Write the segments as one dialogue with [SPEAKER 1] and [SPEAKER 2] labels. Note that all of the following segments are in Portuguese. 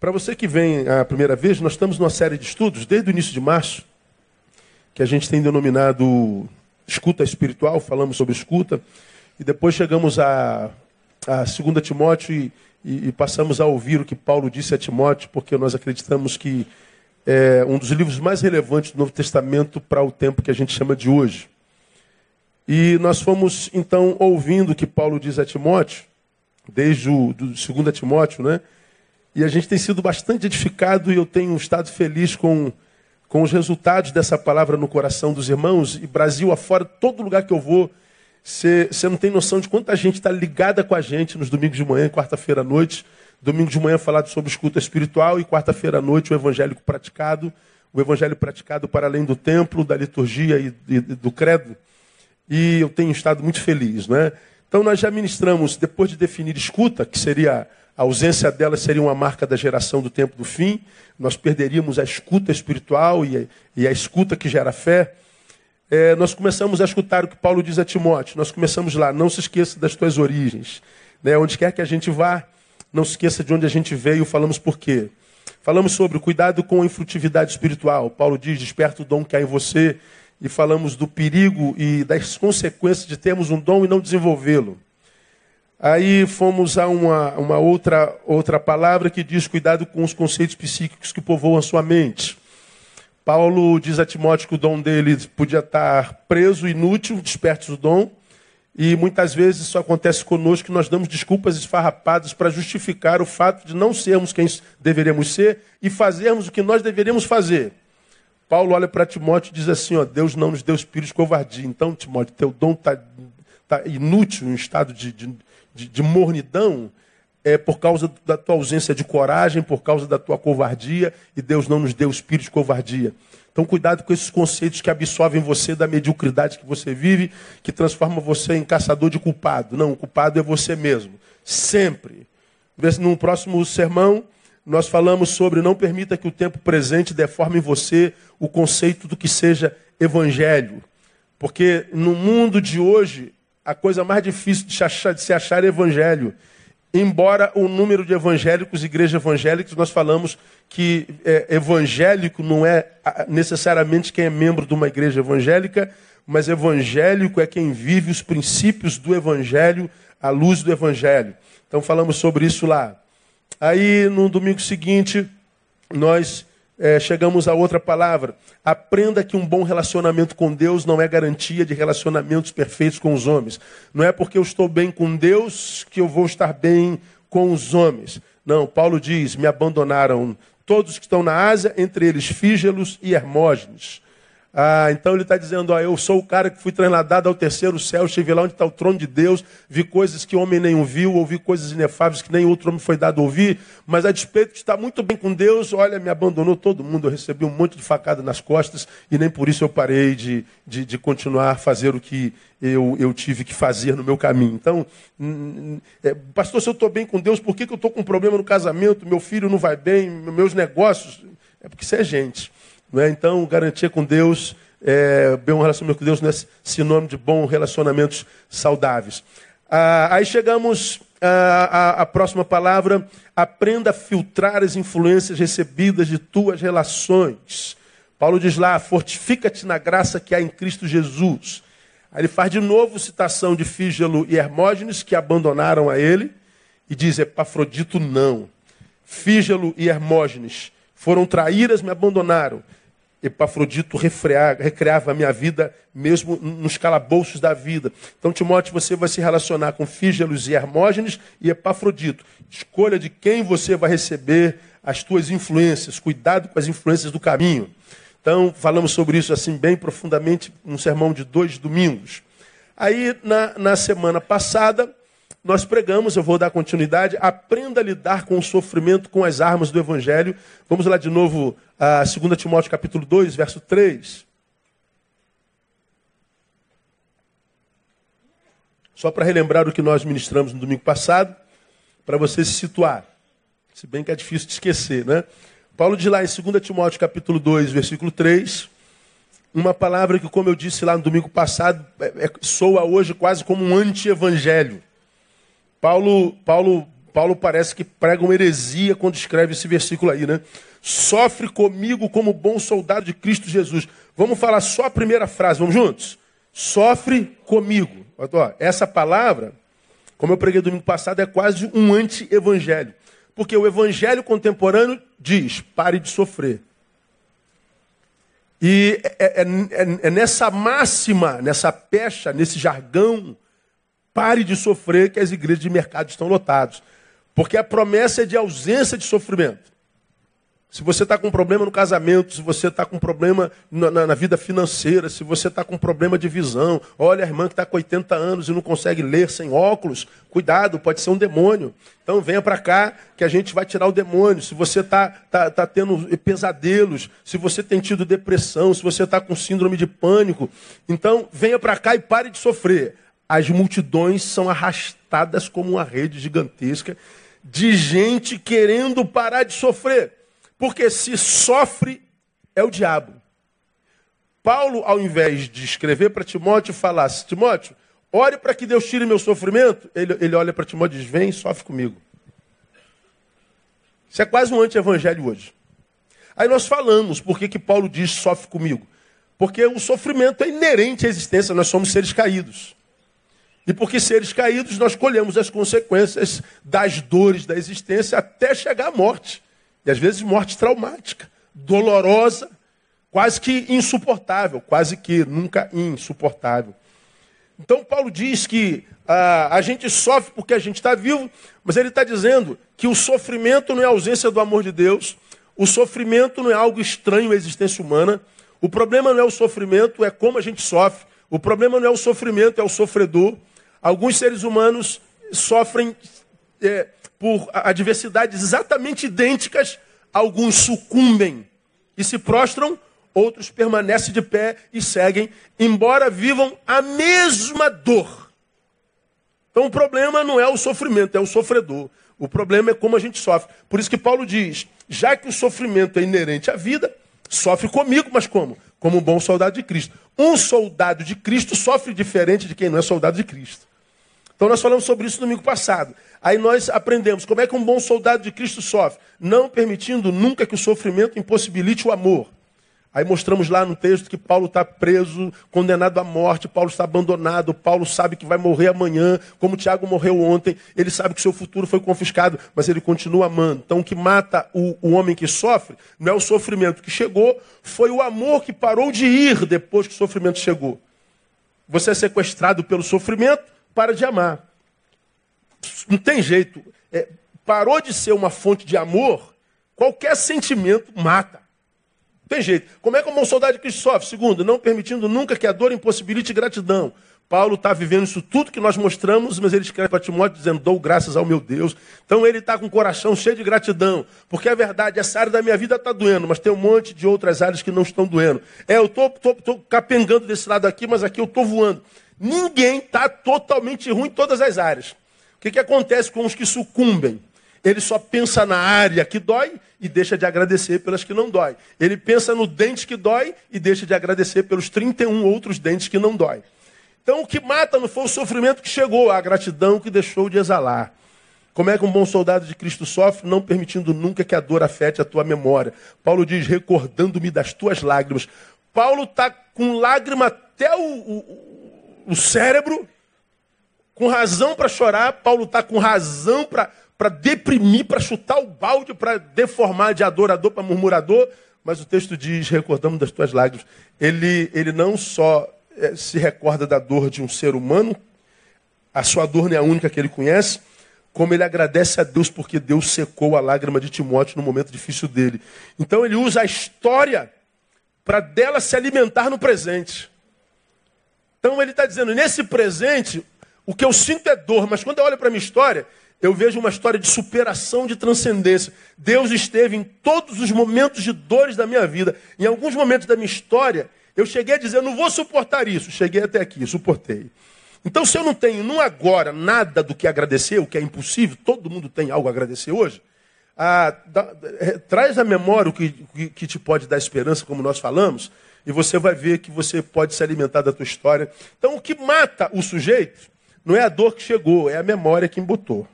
[SPEAKER 1] Para você que vem a primeira vez, nós estamos numa série de estudos, desde o início de março, que a gente tem denominado escuta espiritual, falamos sobre escuta, e depois chegamos a, a 2 Timóteo e, e, e, passamos a ouvir o que Paulo disse a Timóteo, porque nós acreditamos que é um dos livros mais relevantes do Novo Testamento para o tempo que a gente chama de hoje. E nós fomos, então, ouvindo o que Paulo diz a Timóteo, desde o do 2 Timóteo, né? E a gente tem sido bastante edificado e eu tenho estado feliz com, com os resultados dessa palavra no coração dos irmãos. E Brasil afora, todo lugar que eu vou, você não tem noção de quanta gente está ligada com a gente nos domingos de manhã quarta-feira à noite. Domingo de manhã falado sobre escuta espiritual e quarta-feira à noite o evangélico praticado, o evangelho praticado para além do templo, da liturgia e, e do credo. E eu tenho estado muito feliz, né? Então nós já ministramos, depois de definir escuta, que seria a ausência dela seria uma marca da geração do tempo do fim. Nós perderíamos a escuta espiritual e a, e a escuta que gera fé. É, nós começamos a escutar o que Paulo diz a Timóteo. Nós começamos lá. Não se esqueça das tuas origens. Né? Onde quer que a gente vá, não se esqueça de onde a gente veio. Falamos por quê. Falamos sobre o cuidado com a infrutividade espiritual. Paulo diz: desperta o dom que há em você. E falamos do perigo e das consequências de termos um dom e não desenvolvê-lo. Aí fomos a uma, uma outra, outra palavra que diz cuidado com os conceitos psíquicos que povoam a sua mente. Paulo diz a Timóteo que o dom dele podia estar preso, inútil, desperte o dom. E muitas vezes isso acontece conosco que nós damos desculpas esfarrapadas para justificar o fato de não sermos quem deveríamos ser e fazermos o que nós deveríamos fazer. Paulo olha para Timóteo e diz assim: ó, Deus não nos deu espírito de covardia. Então, Timóteo, teu dom está tá inútil, em estado de, de, de, de mornidão é por causa da tua ausência de coragem, por causa da tua covardia, e Deus não nos deu espírito de covardia. Então, cuidado com esses conceitos que absorvem você da mediocridade que você vive, que transforma você em caçador de culpado. Não, o culpado é você mesmo. Sempre. No próximo sermão, nós falamos sobre não permita que o tempo presente deforme em você o conceito do que seja evangelho. Porque no mundo de hoje, a coisa mais difícil de, achar, de se achar é evangelho. Embora o número de evangélicos, igrejas evangélicas, nós falamos que é, evangélico não é necessariamente quem é membro de uma igreja evangélica, mas evangélico é quem vive os princípios do evangelho à luz do evangelho. Então falamos sobre isso lá. Aí no domingo seguinte, nós é, chegamos a outra palavra. Aprenda que um bom relacionamento com Deus não é garantia de relacionamentos perfeitos com os homens. Não é porque eu estou bem com Deus que eu vou estar bem com os homens. Não, Paulo diz: me abandonaram todos que estão na Ásia, entre eles Fígelos e Hermógenes. Ah, então ele está dizendo: ó, eu sou o cara que fui trasladado ao terceiro céu, estive lá onde está o trono de Deus, vi coisas que homem nenhum viu, ouvi coisas inefáveis que nem outro homem foi dado a ouvir, mas a despeito de estar muito bem com Deus, olha, me abandonou todo mundo, eu recebi um monte de facada nas costas e nem por isso eu parei de, de, de continuar a fazer o que eu, eu tive que fazer no meu caminho. Então, é, pastor, se eu estou bem com Deus, por que, que eu estou com um problema no casamento, meu filho não vai bem, meus negócios? É porque você é gente. É? Então, garantia com Deus, é, bem um relacionamento com Deus não é sinônimo de bons relacionamentos saudáveis. Ah, aí chegamos à, à, próxima palavra. Aprenda a filtrar as influências recebidas de tuas relações. Paulo diz lá: fortifica-te na graça que há em Cristo Jesus. Aí ele faz de novo citação de Fígelo e Hermógenes, que abandonaram a ele, e diz: Epafrodito não. Fígelo e Hermógenes foram traíras, me abandonaram. Epafrodito recreava a minha vida mesmo nos calabouços da vida. Então, Timóteo, você vai se relacionar com Fígelos e Hermógenes e Epafrodito. Escolha de quem você vai receber as tuas influências. Cuidado com as influências do caminho. Então, falamos sobre isso assim bem profundamente num sermão de dois domingos. Aí, na, na semana passada, nós pregamos, eu vou dar continuidade, aprenda a lidar com o sofrimento com as armas do Evangelho. Vamos lá de novo a 2 Timóteo capítulo 2, verso 3. Só para relembrar o que nós ministramos no domingo passado, para você se situar. Se bem que é difícil de esquecer, né? Paulo diz lá em 2 Timóteo capítulo 2, versículo 3, uma palavra que, como eu disse lá no domingo passado, é, é, soa hoje quase como um anti-evangelho. Paulo, Paulo Paulo parece que prega uma heresia quando escreve esse versículo aí, né? Sofre comigo como bom soldado de Cristo Jesus. Vamos falar só a primeira frase, vamos juntos? Sofre comigo. Essa palavra, como eu preguei domingo passado, é quase um anti-evangelho. Porque o evangelho contemporâneo diz: pare de sofrer. E é, é, é, é, nessa máxima, nessa pecha, nesse jargão, pare de sofrer, que as igrejas de mercado estão lotadas. Porque a promessa é de ausência de sofrimento. Se você está com problema no casamento, se você está com problema na, na, na, vida financeira, se você está com problema de visão, olha a irmã que está com 80 anos e não consegue ler sem óculos, cuidado, pode ser um demônio. Então venha para cá que a gente vai tirar o demônio. Se você está tá, tá tendo pesadelos, se você tem tido depressão, se você está com síndrome de pânico, então venha para cá e pare de sofrer. As multidões são arrastadas como uma rede gigantesca de gente querendo parar de sofrer. Porque se sofre, é o diabo. Paulo, ao invés de escrever para Timóteo, falasse: Timóteo, ore para que Deus tire meu sofrimento. Ele, ele olha para Timóteo e diz: Vem, sofre comigo. Isso é quase um anti-evangelho hoje. Aí nós falamos por que, que Paulo diz: sofre comigo. Porque o sofrimento é inerente à existência, nós somos seres caídos. E porque seres caídos, nós colhemos as consequências das dores da existência até chegar à morte. E às vezes morte traumática, dolorosa, quase que insuportável, quase que nunca insuportável. Então Paulo diz que ah, a gente sofre porque a gente está vivo, mas ele está dizendo que o sofrimento não é ausência do amor de Deus, o sofrimento não é algo estranho à existência humana, o problema não é o sofrimento, é como a gente sofre. O problema não é o sofrimento, é o sofredor. Alguns seres humanos sofrem é, por adversidades exatamente idênticas, alguns sucumbem e se prostram, outros permanecem de pé e seguem, embora vivam a mesma dor. Então o problema não é o sofrimento, é o sofredor. O problema é como a gente sofre. Por isso que Paulo diz: já que o sofrimento é inerente à vida, sofre comigo, mas como? Como um bom soldado de Cristo. Um soldado de Cristo sofre diferente de quem não é soldado de Cristo. Então nós falamos sobre isso no domingo passado. Aí nós aprendemos como é que um bom soldado de Cristo sofre, não permitindo nunca que o sofrimento impossibilite o amor. Aí mostramos lá no texto que Paulo está preso, condenado à morte, Paulo está abandonado, Paulo sabe que vai morrer amanhã, como Tiago morreu ontem, ele sabe que seu futuro foi confiscado, mas ele continua amando. Então o que mata o, o homem que sofre não é o sofrimento que chegou, foi o amor que parou de ir depois que o sofrimento chegou. Você é sequestrado pelo sofrimento, para de amar. Não tem jeito. É, parou de ser uma fonte de amor, qualquer sentimento mata. Tem jeito. Como é que uma soldado de Cristo sofre? Segundo, não permitindo nunca que a dor impossibilite gratidão. Paulo está vivendo isso tudo que nós mostramos, mas ele escreve para Timóteo dizendo: dou graças ao meu Deus. Então ele está com o coração cheio de gratidão, porque é verdade, essa área da minha vida está doendo, mas tem um monte de outras áreas que não estão doendo. É, eu estou capengando desse lado aqui, mas aqui eu estou voando. Ninguém está totalmente ruim em todas as áreas. O que, que acontece com os que sucumbem? Ele só pensa na área que dói e deixa de agradecer pelas que não dói. Ele pensa no dente que dói e deixa de agradecer pelos 31 outros dentes que não dói. Então o que mata não foi o sofrimento que chegou, a gratidão que deixou de exalar. Como é que um bom soldado de Cristo sofre, não permitindo nunca que a dor afete a tua memória? Paulo diz, recordando-me das tuas lágrimas. Paulo está com lágrima até o, o o cérebro, com razão para chorar, Paulo está com razão para deprimir, para chutar o balde, para deformar de adorador para murmurador, mas o texto diz: recordamos das tuas lágrimas. Ele, ele não só é, se recorda da dor de um ser humano, a sua dor não é a única que ele conhece, como ele agradece a Deus porque Deus secou a lágrima de Timóteo no momento difícil dele. Então ele usa a história para dela se alimentar no presente. Então ele está dizendo, nesse presente, o que eu sinto é dor, mas quando eu olho para a minha história, eu vejo uma história de superação, de transcendência. Deus esteve em todos os momentos de dores da minha vida. Em alguns momentos da minha história, eu cheguei a dizer, não vou suportar isso. Cheguei até aqui, suportei. Então, se eu não tenho no agora nada do que agradecer, o que é impossível, todo mundo tem algo a agradecer hoje, ah, dá, é, traz à memória o que, que, que te pode dar esperança, como nós falamos, e você vai ver que você pode se alimentar da tua história. Então, o que mata o sujeito não é a dor que chegou, é a memória que embotou.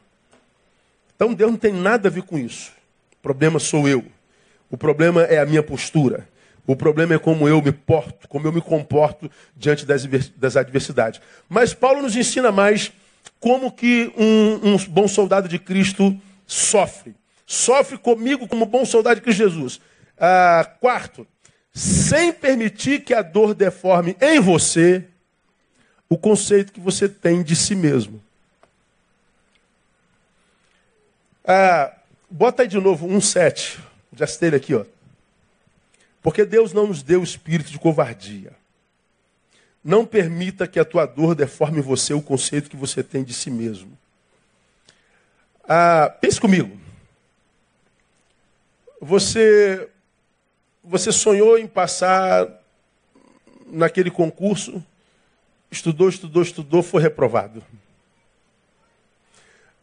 [SPEAKER 1] Então Deus não tem nada a ver com isso. O problema sou eu. O problema é a minha postura. O problema é como eu me porto, como eu me comporto diante das, adversidades. Mas Paulo nos ensina mais como que um, um bom soldado de Cristo sofre. Sofre comigo como bom soldado de Cristo Jesus. Ah, quarto, sem permitir que a dor deforme em você o conceito que você tem de si mesmo. Ah, bota aí de novo um sete. Já citei ele aqui, ó. Porque Deus não nos deu o espírito de covardia. Não permita que a tua dor deforme você o conceito que você tem de si mesmo. Ah, pense comigo. Você, você sonhou em passar naquele concurso, estudou, estudou, estudou, foi reprovado.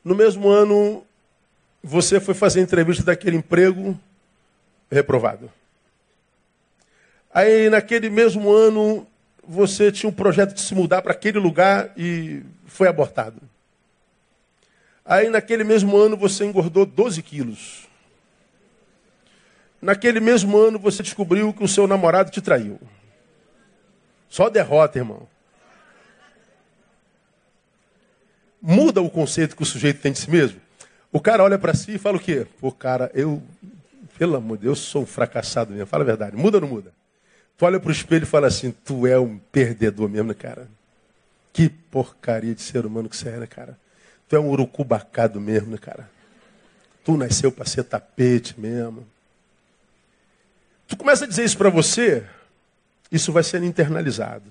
[SPEAKER 1] No mesmo ano, você foi fazer entrevista daquele emprego, reprovado. Aí, naquele mesmo ano, você tinha um projeto de se mudar para aquele lugar e foi abortado. Aí, naquele mesmo ano, você engordou 12 quilos. Naquele mesmo ano, você descobriu que o seu namorado te traiu. Só derrota, irmão. Muda o conceito que o sujeito tem de si mesmo. O cara olha para si e fala o quê? Pô, cara, eu, pelo amor de Deus, sou um fracassado mesmo. Fala a verdade. Muda ou não muda? Tu olha para o espelho e fala assim: Tu é um perdedor mesmo, cara? Que porcaria de ser humano que você é, né, cara? Tu é um urucubacado mesmo, né, cara? Tu nasceu para ser tapete mesmo. Tu começa a dizer isso para você, isso vai sendo internalizado.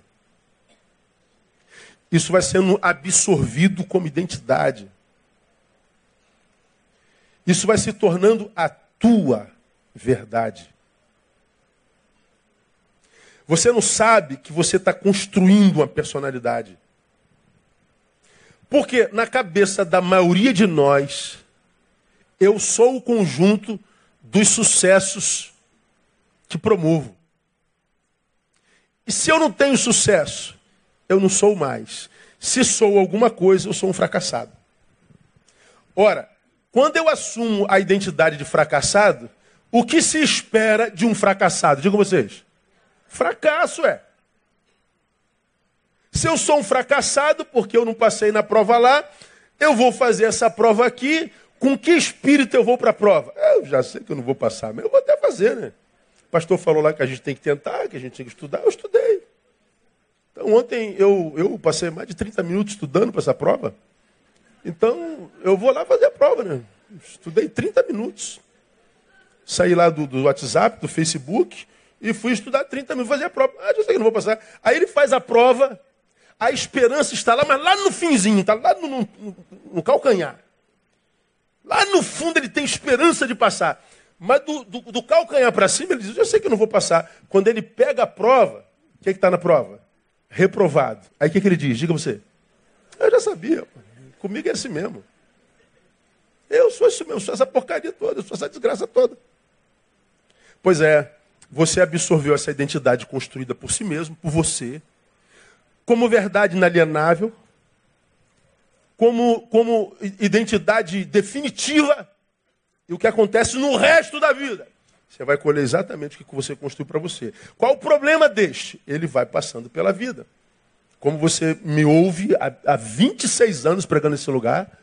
[SPEAKER 1] Isso vai sendo absorvido como identidade. Isso vai se tornando a tua verdade. Você não sabe que você está construindo uma personalidade. Porque na cabeça da maioria de nós, eu sou o conjunto dos sucessos que promovo. E se eu não tenho sucesso, eu não sou mais. Se sou alguma coisa, eu sou um fracassado. Ora, quando eu assumo a identidade de fracassado, o que se espera de um fracassado? Digo vocês. Fracasso é. Se eu sou um fracassado porque eu não passei na prova lá, eu vou fazer essa prova aqui. Com que espírito eu vou para a prova? Eu já sei que eu não vou passar, mas eu vou até fazer, né? O pastor falou lá que a gente tem que tentar, que a gente tem que estudar. Eu estudei. Então, ontem eu, eu passei mais de 30 minutos estudando para essa prova. Então, eu vou lá fazer a prova, né? Estudei 30 minutos. Saí lá do, do WhatsApp, do Facebook, e fui estudar 30 minutos, fazer a prova. Ah, já sei que não vou passar. Aí ele faz a prova, a esperança está lá, mas lá no finzinho, está lá no, no, no, calcanhar. Lá no fundo ele tem esperança de passar. Mas do, do, do calcanhar para cima, ele diz, eu sei que não vou passar. Quando ele pega a prova, o que é está na prova? reprovado. Aí o que, que ele diz? Diga você. Eu já sabia. Comigo é assim mesmo. Eu sou isso mesmo, sou essa porcaria toda, sou essa desgraça toda. Pois é, você absorveu essa identidade construída por si mesmo, por você, como verdade inalienável, como, como identidade definitiva, e o que acontece no resto da vida. Você vai colher exatamente o que você construiu para você. Qual o problema deste? Ele vai passando pela vida. Como você me ouve há, há 26 anos pregando nesse lugar,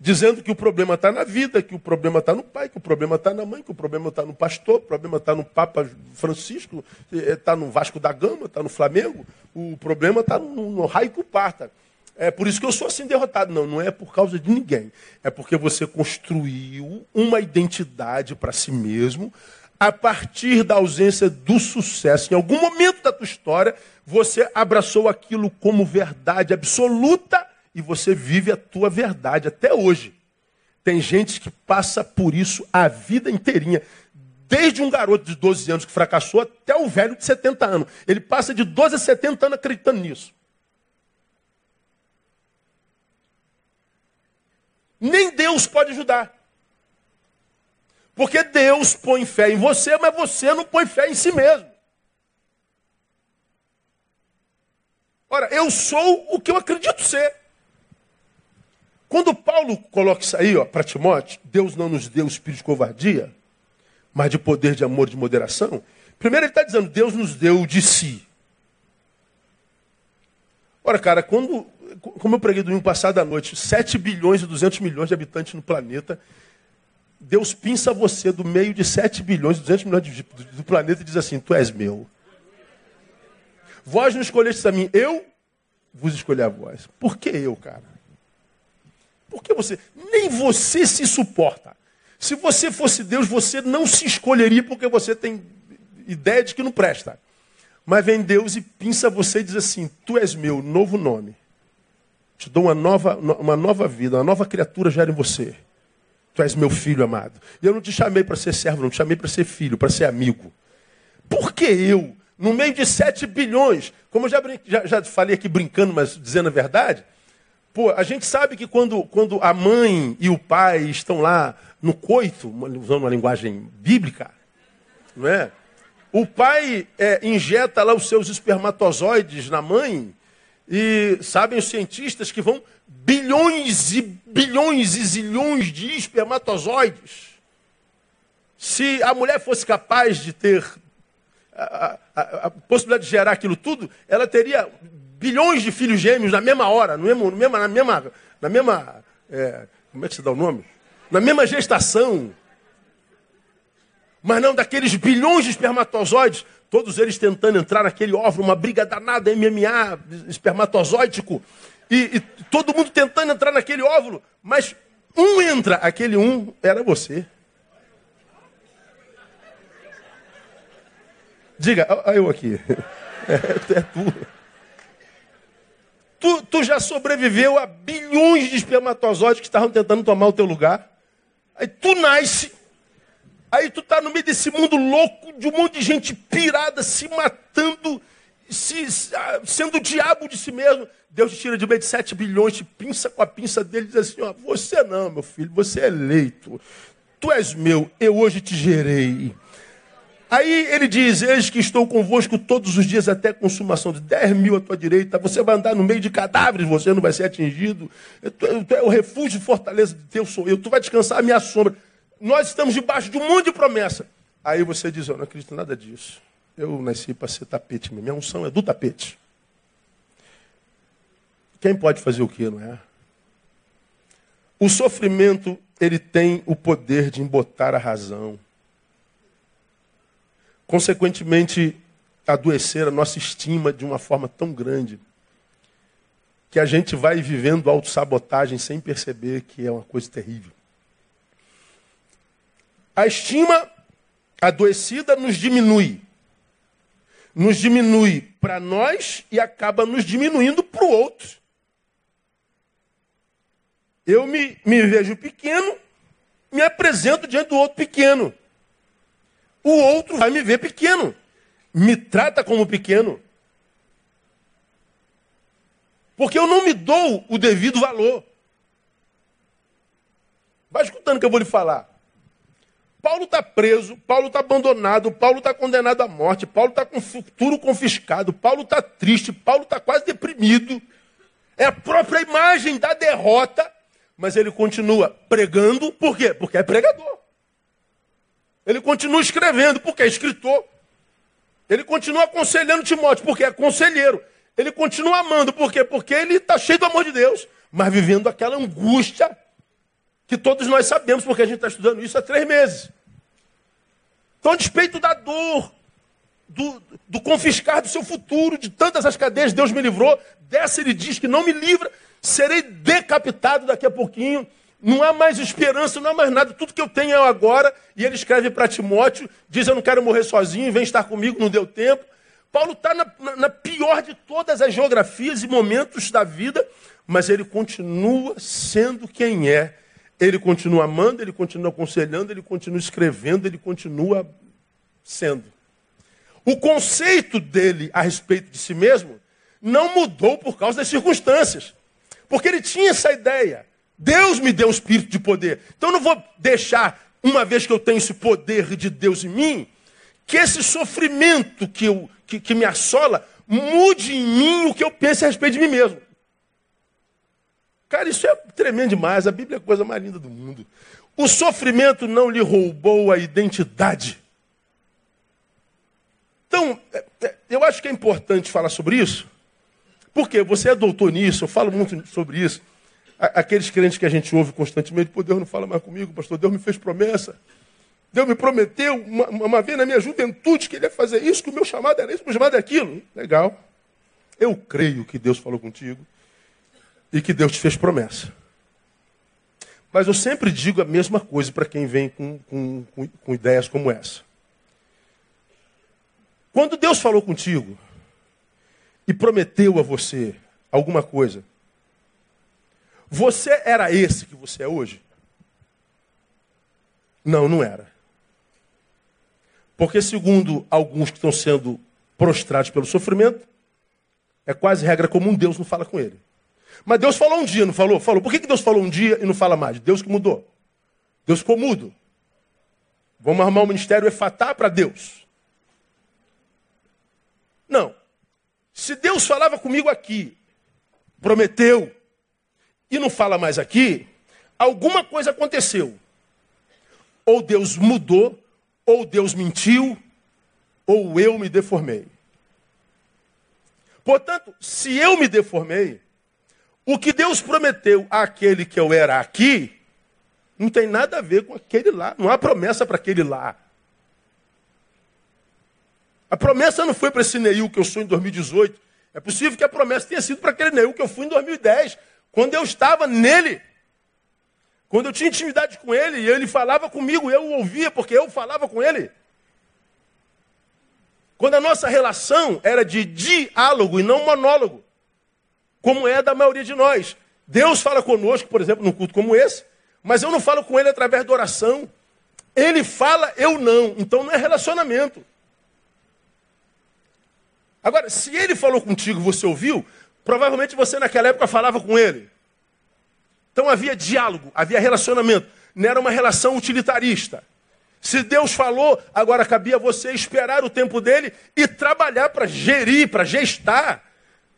[SPEAKER 1] dizendo que o problema está na vida, que o problema está no pai, que o problema está na mãe, que o problema está no pastor, o problema está no Papa Francisco, está no Vasco da Gama, está no Flamengo, o problema está no, no raio que o parta. É por isso que eu sou assim derrotado. Não, não é por causa de ninguém. É porque você construiu uma identidade para si mesmo a partir da ausência do sucesso. Em algum momento da tua história, você abraçou aquilo como verdade absoluta e você vive a tua verdade até hoje. Tem gente que passa por isso a vida inteirinha. Desde um garoto de 12 anos que fracassou até o velho de 70 anos. Ele passa de 12 a 70 anos acreditando nisso. Nem Deus pode ajudar. Porque Deus põe fé em você, mas você não põe fé em si mesmo. Ora, eu sou o que eu acredito ser. Quando Paulo coloca isso aí para Timóteo, Deus não nos deu espírito de covardia, mas de poder, de amor, de moderação. Primeiro ele está dizendo, Deus nos deu de si. Ora, cara, quando, como eu preguei domingo passado à noite, 7 bilhões e 200 milhões de habitantes no planeta, Deus pinça você do meio de 7 bilhões e 200 milhões de, do, do planeta e diz assim, tu és meu. Vós não escolheste a mim, eu vos escolhi a vós. Por que eu, cara? Por que você? Nem você se suporta. Se você fosse Deus, você não se escolheria porque você tem ideia de que não presta. Mas vem Deus e pinça você e diz assim: Tu és meu, novo nome. Te dou uma nova, uma nova vida, uma nova criatura gera em você. Tu és meu filho amado. E eu não te chamei para ser servo, não te chamei para ser filho, para ser amigo. Por que eu, no meio de sete bilhões, como eu já, já, já falei aqui brincando, mas dizendo a verdade, pô, a gente sabe que quando, quando a mãe e o pai estão lá no coito, usando uma linguagem bíblica, não é? O pai é, injeta lá os seus espermatozoides na mãe, e sabem os cientistas que vão bilhões e bilhões e zilhões de espermatozoides. Se a mulher fosse capaz de ter a, a, a, possibilidade de gerar aquilo tudo, ela teria bilhões de filhos gêmeos na mesma hora, no mesmo, no mesmo, na mesma, na mesma é, como é que se dá o nome? Na mesma gestação. Mas não daqueles bilhões de espermatozoides, todos eles tentando entrar naquele óvulo, uma briga danada, MMA, espermatozoídico, e, e todo mundo tentando entrar naquele óvulo, mas um entra, aquele um era você. Diga, eu aqui. É, é tu. tu. Tu já sobreviveu a bilhões de espermatozoides que estavam tentando tomar o teu lugar. Aí tu nasce Aí tu tá no meio desse mundo louco, de um monte de gente pirada, se matando, se, sendo o diabo de si mesmo. Deus te tira de meio de 7 bilhões, te pinça com a pinça dele e diz assim: ó, você não, meu filho, você é eleito. Tu és meu, eu hoje te gerei. Aí ele diz: Eis que estou convosco todos os dias até a consumação de 10 mil à tua direita. Você vai andar no meio de cadáveres, você não vai ser atingido. Tu, tu é o refúgio e fortaleza de Deus, sou eu. Tu vai descansar a minha sombra nós estamos debaixo de um monte de promessa. Aí você diz, eu não acredito em nada disso. Eu nasci para ser tapete, minha unção é do tapete. Quem pode fazer o que, não é? O sofrimento, ele tem o poder de embotar a razão. Consequentemente, adoecer a nossa estima de uma forma tão grande que a gente vai vivendo autossabotagem sem perceber que é uma coisa terrível. A estima adoecida nos diminui. Nos diminui para nós e acaba nos diminuindo para o outro. Eu me, me vejo pequeno, me apresento diante do outro pequeno. O outro vai me ver pequeno, me trata como pequeno. Porque eu não me dou o devido valor. Vai escutando o que eu vou lhe falar. Paulo está preso, Paulo está abandonado, Paulo está condenado à morte, Paulo está com o futuro confiscado, Paulo está triste, Paulo está quase deprimido. É a própria imagem da derrota, mas ele continua pregando, por quê? Porque é pregador. Ele continua escrevendo, porque é escritor. Ele continua aconselhando Timóteo, porque é conselheiro. Ele continua amando, por quê? Porque ele está cheio do amor de Deus, mas vivendo aquela angústia que todos nós sabemos, porque a gente está estudando isso há três meses. Então, a despeito da dor, do, do, confiscar do seu futuro, de tantas as cadeias, Deus me livrou. Dessa ele diz que não me livra, serei decapitado daqui a pouquinho. Não há mais esperança, não há mais nada. Tudo que eu tenho é agora. E ele escreve para Timóteo, diz: Eu não quero morrer sozinho, vem estar comigo, não deu tempo. Paulo está na, na, na pior de todas as geografias e momentos da vida, mas ele continua sendo quem é ele continua amando, ele continua aconselhando, ele continua escrevendo, ele continua sendo. O conceito dele a respeito de si mesmo não mudou por causa das circunstâncias. Porque ele tinha essa ideia. Deus me deu um espírito de poder. Então eu não vou deixar, uma vez que eu tenho esse poder de Deus em mim, que esse sofrimento que, eu, que, que me assola mude em mim o que eu penso a respeito de mim mesmo. Cara, isso é tremendo demais. A Bíblia é a coisa mais linda do mundo. O sofrimento não lhe roubou a identidade. Então, é, é, eu acho que é importante falar sobre isso, porque você é doutor nisso, eu falo muito sobre isso. Aqueles crentes que a gente ouve constantemente, pô, Deus não fala mais comigo, pastor, Deus me fez promessa. Deus me prometeu uma, uma vez na minha juventude que ele ia fazer isso, que o meu chamado era isso, o meu chamado é aquilo. Legal. Eu creio que Deus falou contigo e que Deus te fez promessa. Mas eu sempre digo a mesma coisa para quem vem com, com, com, ideias como essa. Quando Deus falou contigo e prometeu a você alguma coisa, você era esse que você é hoje? Não, não era. Porque, segundo alguns que estão sendo prostrados pelo sofrimento, é quase regra comum, Deus não fala com ele. Mas Deus falou um dia, não falou? Falou. Por que, que Deus falou um dia e não fala mais? Deus que mudou. Deus ficou mudo. Vamos arrumar um ministério efatá para Deus. Não. Se Deus falava comigo aqui, prometeu, e não fala mais aqui, alguma coisa aconteceu. Ou Deus mudou, ou Deus mentiu, ou eu me deformei. Portanto, se eu me deformei, o que Deus prometeu àquele que eu era aqui, não tem nada a ver com aquele lá. Não há promessa para aquele lá. A promessa não foi para esse Neil que eu sou em 2018. É possível que a promessa tenha sido para aquele Neil que eu fui em 2010, quando eu estava nele. Quando eu tinha intimidade com ele, e ele falava comigo, eu o ouvia, porque eu falava com ele. Quando a nossa relação era de diálogo e não monólogo, como é da maioria de nós. Deus fala conosco, por exemplo, num culto como esse, mas eu não falo com ele através da oração. Ele fala, eu não. Então não é relacionamento. Agora, se ele falou contigo, você ouviu, provavelmente você naquela época falava com ele. Então havia diálogo, havia relacionamento. Não era uma relação utilitarista. Se Deus falou, agora cabia você esperar o tempo dele e trabalhar para gerir, para gestar,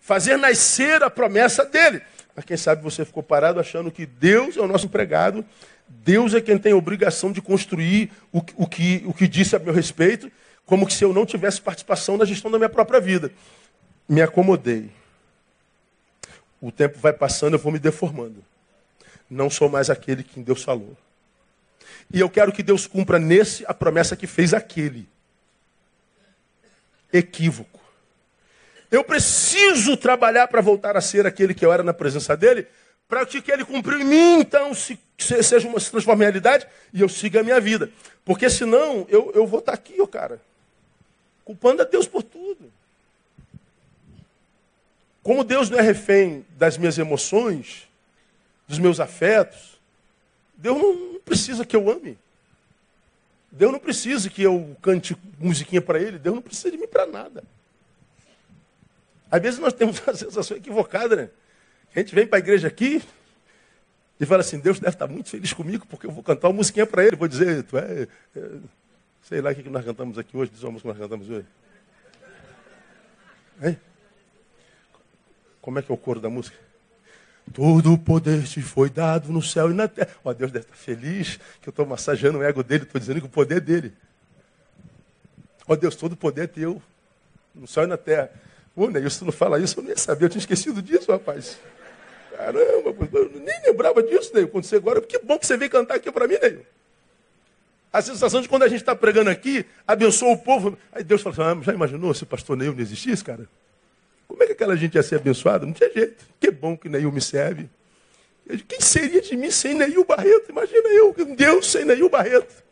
[SPEAKER 1] fazer nascer a promessa dele. Mas quem sabe você ficou parado achando que Deus é o nosso empregado, Deus é quem tem a obrigação de construir o, o, que, o que disse a meu respeito, como que se eu não tivesse participação na gestão da minha própria vida. Me acomodei. O tempo vai passando, eu vou me deformando. Não sou mais aquele que Deus falou. E eu quero que Deus cumpra nesse a promessa que fez aquele. Equívoco. Eu preciso trabalhar para voltar a ser aquele que eu era na presença dele, para que ele cumpriu em mim, então, se, se seja uma se transforme em realidade e eu siga a minha vida. Porque senão eu, eu vou estar tá aqui, ó, cara, culpando a Deus por tudo. Como Deus não é refém das minhas emoções, dos meus afetos, Deus não precisa que eu ame. Deus não precisa que eu cante musiquinha para Ele. Deus não precisa de mim para nada. Às vezes nós temos uma sensação equivocada, né? A gente vem para a igreja aqui e fala assim, Deus deve estar muito feliz comigo porque eu vou cantar uma musiquinha para Ele. Vou dizer, tu é, é, Sei lá o que nós cantamos aqui hoje, diz uma música que nós cantamos hoje. Hein? Como é que é o coro da música? Todo o poder te foi dado no céu e na terra. Ó, Deus deve estar feliz que eu estou massageando o ego dele, estou dizendo que o poder é dele. Ó Deus, todo o poder é teu, no céu e na terra. Ô, Neil, se tu não fala isso, eu nem sabia, eu tinha esquecido disso, rapaz. Caramba, eu nem lembrava disso, Neil, quando você agora. Que bom que você veio cantar aqui para mim, Neil. A sensação de quando a gente está pregando aqui, abençoa o povo. Aí Deus fala assim, ah, já imaginou se o pastor Neil não existisse, cara? Como é que aquela gente ia ser abençoada? Não tinha jeito. Que bom que Neil me serve. Quem seria de mim sem Neil Barreto? Imagina eu, Deus sem Neil Barreto.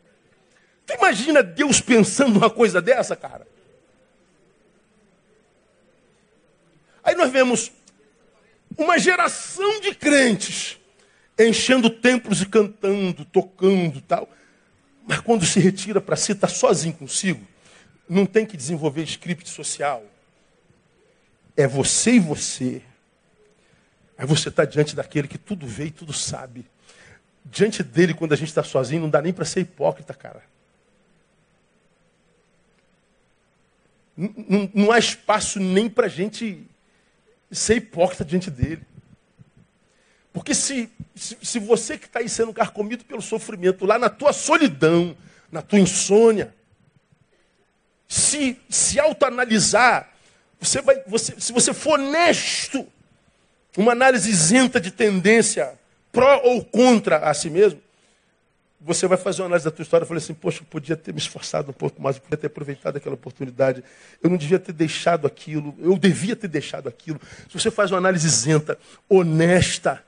[SPEAKER 1] Tu imagina Deus pensando uma coisa dessa, cara? Aí nós vemos uma geração de crentes enchendo templos e cantando, tocando tal. Mas quando se retira para si, está sozinho consigo, não tem que desenvolver script social. É você e você. Aí você está diante daquele que tudo vê e tudo sabe. Diante dele, quando a gente está sozinho, não dá nem para ser hipócrita, cara. Não, não, há espaço nem para a gente ser hipócrita diante dele. Porque se, se, se você que está aí sendo carcomido pelo sofrimento, lá na tua solidão, na tua insônia, se, se autoanalisar, você vai, você, se você for honesto, uma análise isenta de tendência pró ou contra a si mesmo, você vai fazer uma análise da tua história e falar assim, poxa, eu podia ter me esforçado um pouco mais, eu podia ter aproveitado aquela oportunidade, eu não devia ter deixado aquilo, eu devia ter deixado aquilo. Se você faz uma análise isenta, honesta,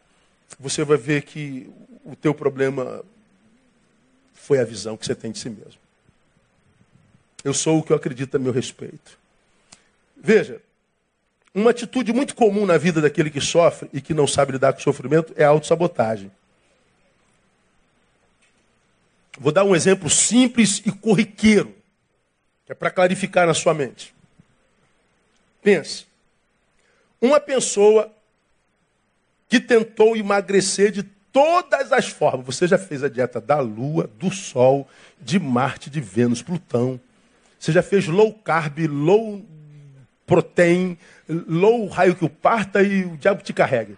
[SPEAKER 1] você vai ver que o teu problema foi a visão que você tem de si mesmo. Eu sou o que eu acredito a meu respeito. Veja, uma atitude muito comum na vida daquele que sofre e que não sabe lidar com o sofrimento é a autossabotagem. Vou dar um exemplo simples e corriqueiro, que é para clarificar na sua mente. Pense. Uma pessoa que tentou emagrecer de todas as formas. Você já fez a dieta da Lua, do Sol, de Marte, de Vênus, Plutão. Você já fez low carb, low protein, low raio que o parta e o diabo te carrega.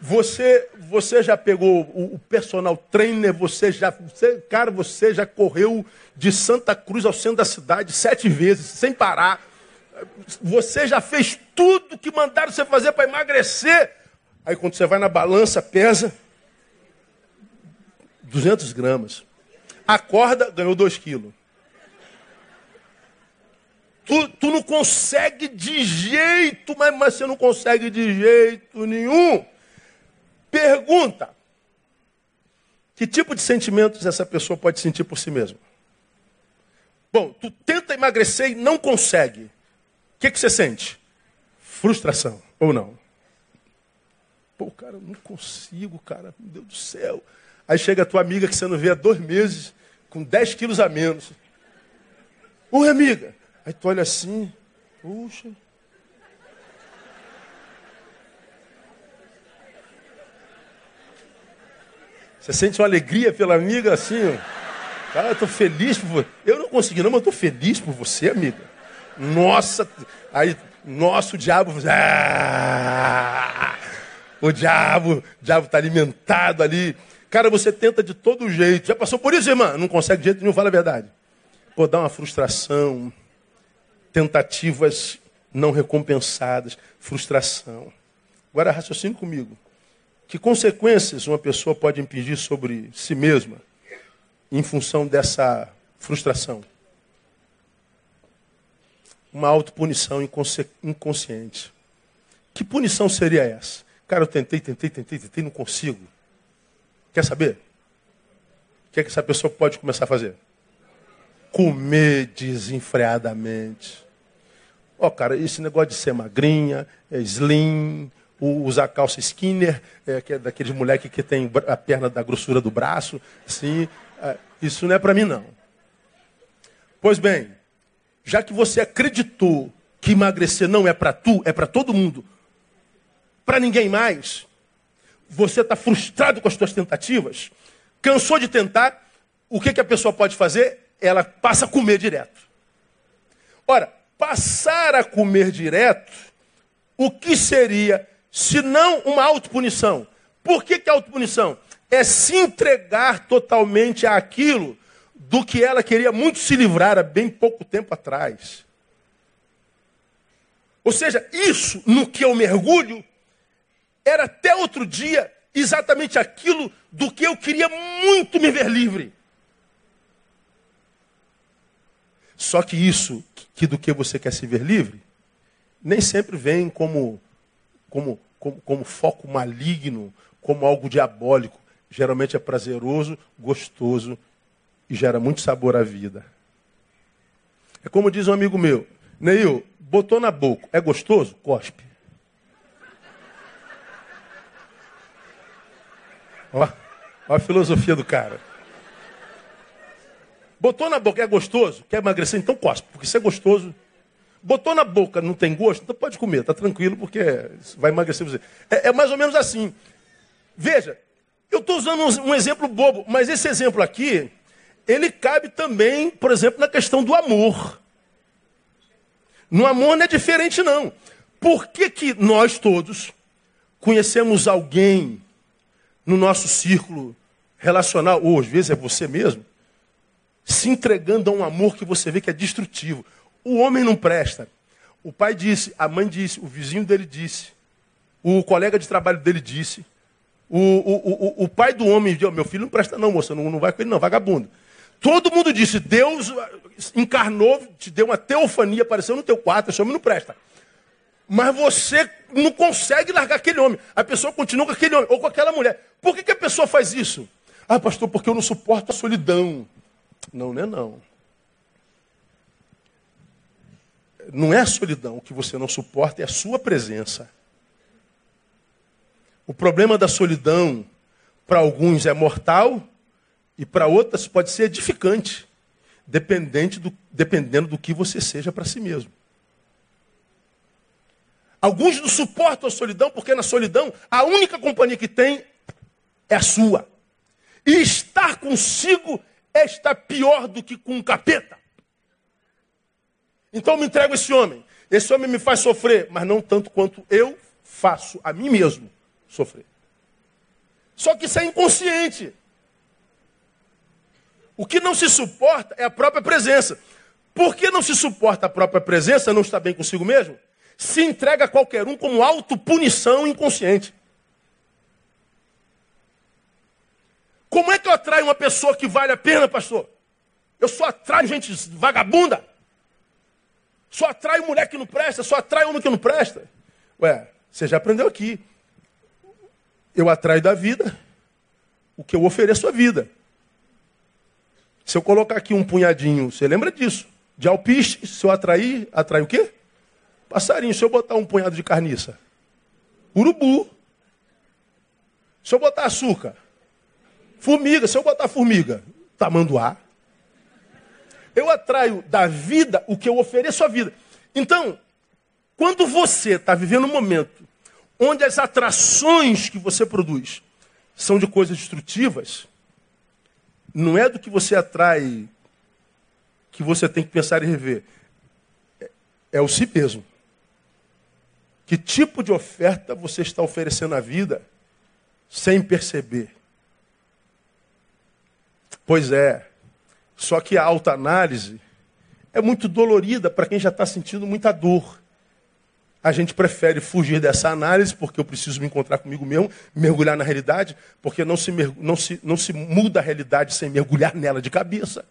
[SPEAKER 1] Você, você já pegou o, o personal trainer, você já, você, cara, você já correu de Santa Cruz ao centro da cidade sete vezes, sem parar. Você já fez tudo que mandaram você fazer para emagrecer. Aí quando você vai na balança, pesa 200 gramas. Acorda, ganhou 2 quilos. Tu, tu não consegue de jeito, mas, mas você não consegue de jeito nenhum. Pergunta: que tipo de sentimentos essa pessoa pode sentir por si mesma? Bom, tu tenta emagrecer e não consegue. O que, que você sente? Frustração, ou não? Pô, cara, eu não consigo, cara, meu Deus do céu. Aí chega a tua amiga que você não vê há dois meses, com 10 quilos a menos. Oi, amiga. Aí tu olha assim, puxa. Você sente uma alegria pela amiga assim, ó. Cara, eu tô feliz por você. Eu não consegui, não, mas eu tô feliz por você, amiga. Nossa, aí, nosso diabo. Ah, o diabo, o diabo está alimentado ali. Cara, você tenta de todo jeito. Já passou por isso, irmã? Não consegue de jeito nenhum, fala a verdade. Pô, dá uma frustração tentativas não recompensadas, frustração. Agora raciocine comigo. Que consequências uma pessoa pode impedir sobre si mesma em função dessa frustração? Uma autopunição inconsciente. Que punição seria essa? Cara, eu tentei, tentei, tentei, tentei, não consigo. Quer saber? O que, é que essa pessoa pode começar a fazer? Comer desenfreadamente. Ó, oh, cara, esse negócio de ser magrinha, é slim, usar calça skinner, é, que é daqueles moleque que tem a perna da grossura do braço, assim, é, isso não é para mim não. Pois bem, já que você acreditou que emagrecer não é para tu, é para todo mundo, para ninguém mais, você está frustrado com as suas tentativas, cansou de tentar, o que, que a pessoa pode fazer? Ela passa a comer direto. Ora, passar a comer direto, o que seria, se não uma autopunição? Por que, que autopunição? É se entregar totalmente àquilo do que ela queria muito se livrar há bem pouco tempo atrás. Ou seja, isso no que eu mergulho era até outro dia exatamente aquilo do que eu queria muito me ver livre. Só que isso, que do que você quer se ver livre, nem sempre vem como, como, como, como foco maligno, como algo diabólico. Geralmente é prazeroso, gostoso e gera muito sabor à vida. É como diz um amigo meu, Neil, botou na boca, é gostoso? Cospe. Ó, ó a filosofia do cara. Botou na boca, é gostoso? Quer emagrecer? Então cospe, porque isso é gostoso. Botou na boca, não tem gosto? Então pode comer, tá tranquilo, porque vai emagrecer você. É, é mais ou menos assim. Veja, eu estou usando um, um exemplo bobo, mas esse exemplo aqui, ele cabe também, por exemplo, na questão do amor. No amor não é diferente, não. Por que, que nós todos conhecemos alguém no nosso círculo relacional, ou às vezes é você mesmo, se entregando a um amor que você vê que é destrutivo. O homem não presta. O pai disse, a mãe disse, o vizinho dele disse, o colega de trabalho dele disse, o, o, o, o pai do homem disse, meu filho não presta não, moça, não, não vai com ele não, vagabundo. Todo mundo disse, Deus encarnou, te deu uma teofania, apareceu no teu quarto, esse homem não presta. Mas você não consegue largar aquele homem. A pessoa continua com aquele homem ou com aquela mulher. Por que, que a pessoa faz isso? Ah, pastor, porque eu não suporto a solidão. Não, não é não. Não é a solidão que você não suporta, é a sua presença. O problema da solidão, para alguns, é mortal e para outras pode ser edificante, dependente do, dependendo do que você seja para si mesmo. Alguns não suportam a solidão porque na solidão a única companhia que tem é a sua. E estar consigo é estar pior do que com um capeta. Então eu me entrego a esse homem. Esse homem me faz sofrer, mas não tanto quanto eu faço a mim mesmo sofrer. Só que isso é inconsciente. O que não se suporta é a própria presença. Por que não se suporta a própria presença, não está bem consigo mesmo? Se entrega a qualquer um como autopunição inconsciente. Como é que eu atraio uma pessoa que vale a pena, pastor? Eu só atraio gente vagabunda. Só atraio mulher que não presta, só atraio homem que não presta. Ué, você já aprendeu aqui. Eu atraio da vida o que eu ofereço à vida. Se eu colocar aqui um punhadinho, você lembra disso? De alpiste, se eu atrair, atrai o quê? Passarinho. Se eu botar um punhado de carniça, urubu. Se eu botar açúcar, Formiga, se eu botar formiga, tamanduá. Eu atraio da vida o que eu ofereço à vida. Então, quando você está vivendo um momento onde as atrações que você produz são de coisas destrutivas, não é do que você atrai que você tem que pensar e rever. É, é o si mesmo. Que tipo de oferta você está oferecendo à vida sem perceber? Pois é. Só que a autoanálise é muito dolorida para quem já está sentindo muita dor. A gente prefere fugir dessa análise porque eu preciso me encontrar comigo mesmo, mergulhar na realidade, porque não se, não se, não se muda a realidade sem mergulhar nela de cabeça.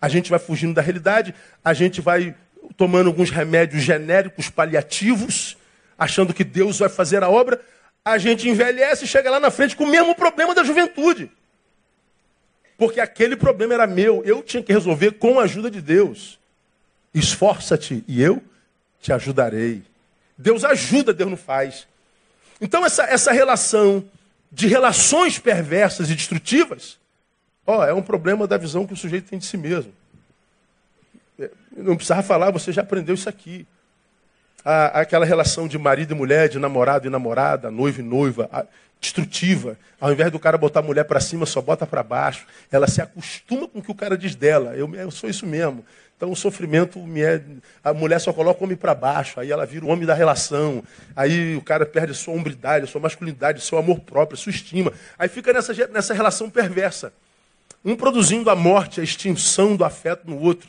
[SPEAKER 1] A gente vai fugindo da realidade, a gente vai tomando alguns remédios genéricos, paliativos, achando que Deus vai fazer a obra. A gente envelhece e chega lá na frente com o mesmo problema da juventude. Porque aquele problema era meu, eu tinha que resolver com a ajuda de Deus. Esforça-te e eu te ajudarei. Deus ajuda, Deus não faz. Então, essa, essa relação de relações perversas e destrutivas, ó, é um problema da visão que o sujeito tem de si mesmo. É, não precisava falar, você já aprendeu isso aqui. aquela relação de marido e mulher, de namorado e namorada, noivo e noiva destrutiva. Ao invés do cara botar a mulher para cima, só bota para baixo. Ela se acostuma com o que o cara diz dela. Eu, eu sou isso mesmo. Então o sofrimento me é. A mulher só coloca o homem para baixo, aí ela vira o homem da relação. Aí o cara perde sua hombridade, sua masculinidade, seu amor próprio, sua estima. Aí fica nessa, nessa relação perversa. Um produzindo a morte, a extinção do afeto no outro.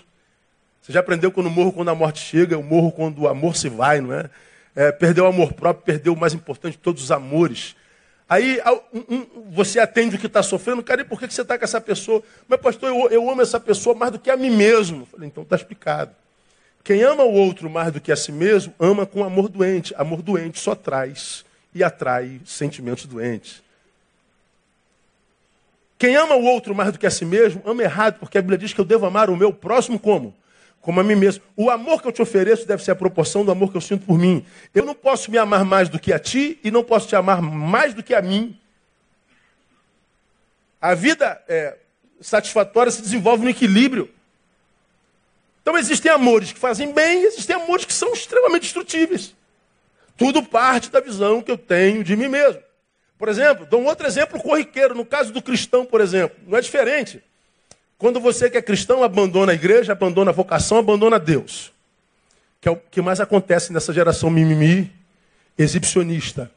[SPEAKER 1] Você já aprendeu quando morro quando a morte chega, eu morro quando o amor se vai, não é? é perdeu o amor próprio, perdeu o mais importante de todos os amores. Aí um, um, você atende o que está sofrendo, cara, e por que, que você está com essa pessoa? Mas, pastor, eu, eu, amo essa pessoa mais do que a mim mesmo. falei, então está explicado. Quem ama o outro mais do que a si mesmo, ama com amor doente. Amor doente só traz e atrai sentimentos doentes. Quem ama o outro mais do que a si mesmo, ama errado, porque a Bíblia diz que eu devo amar o meu próximo como? Como a mim mesmo. O amor que eu te ofereço deve ser a proporção do amor que eu sinto por mim. Eu não posso me amar mais do que a ti e não posso te amar mais do que a mim. A vida é, satisfatória se desenvolve no equilíbrio. Então existem amores que fazem bem e existem amores que são extremamente destrutíveis. Tudo parte da visão que eu tenho de mim mesmo. Por exemplo, dou um outro exemplo corriqueiro. No caso do cristão, por exemplo, não é diferente. Quando você que é cristão abandona a igreja, abandona a vocação, abandona Deus. Que é o que mais acontece nessa geração mimimi, exibicionista.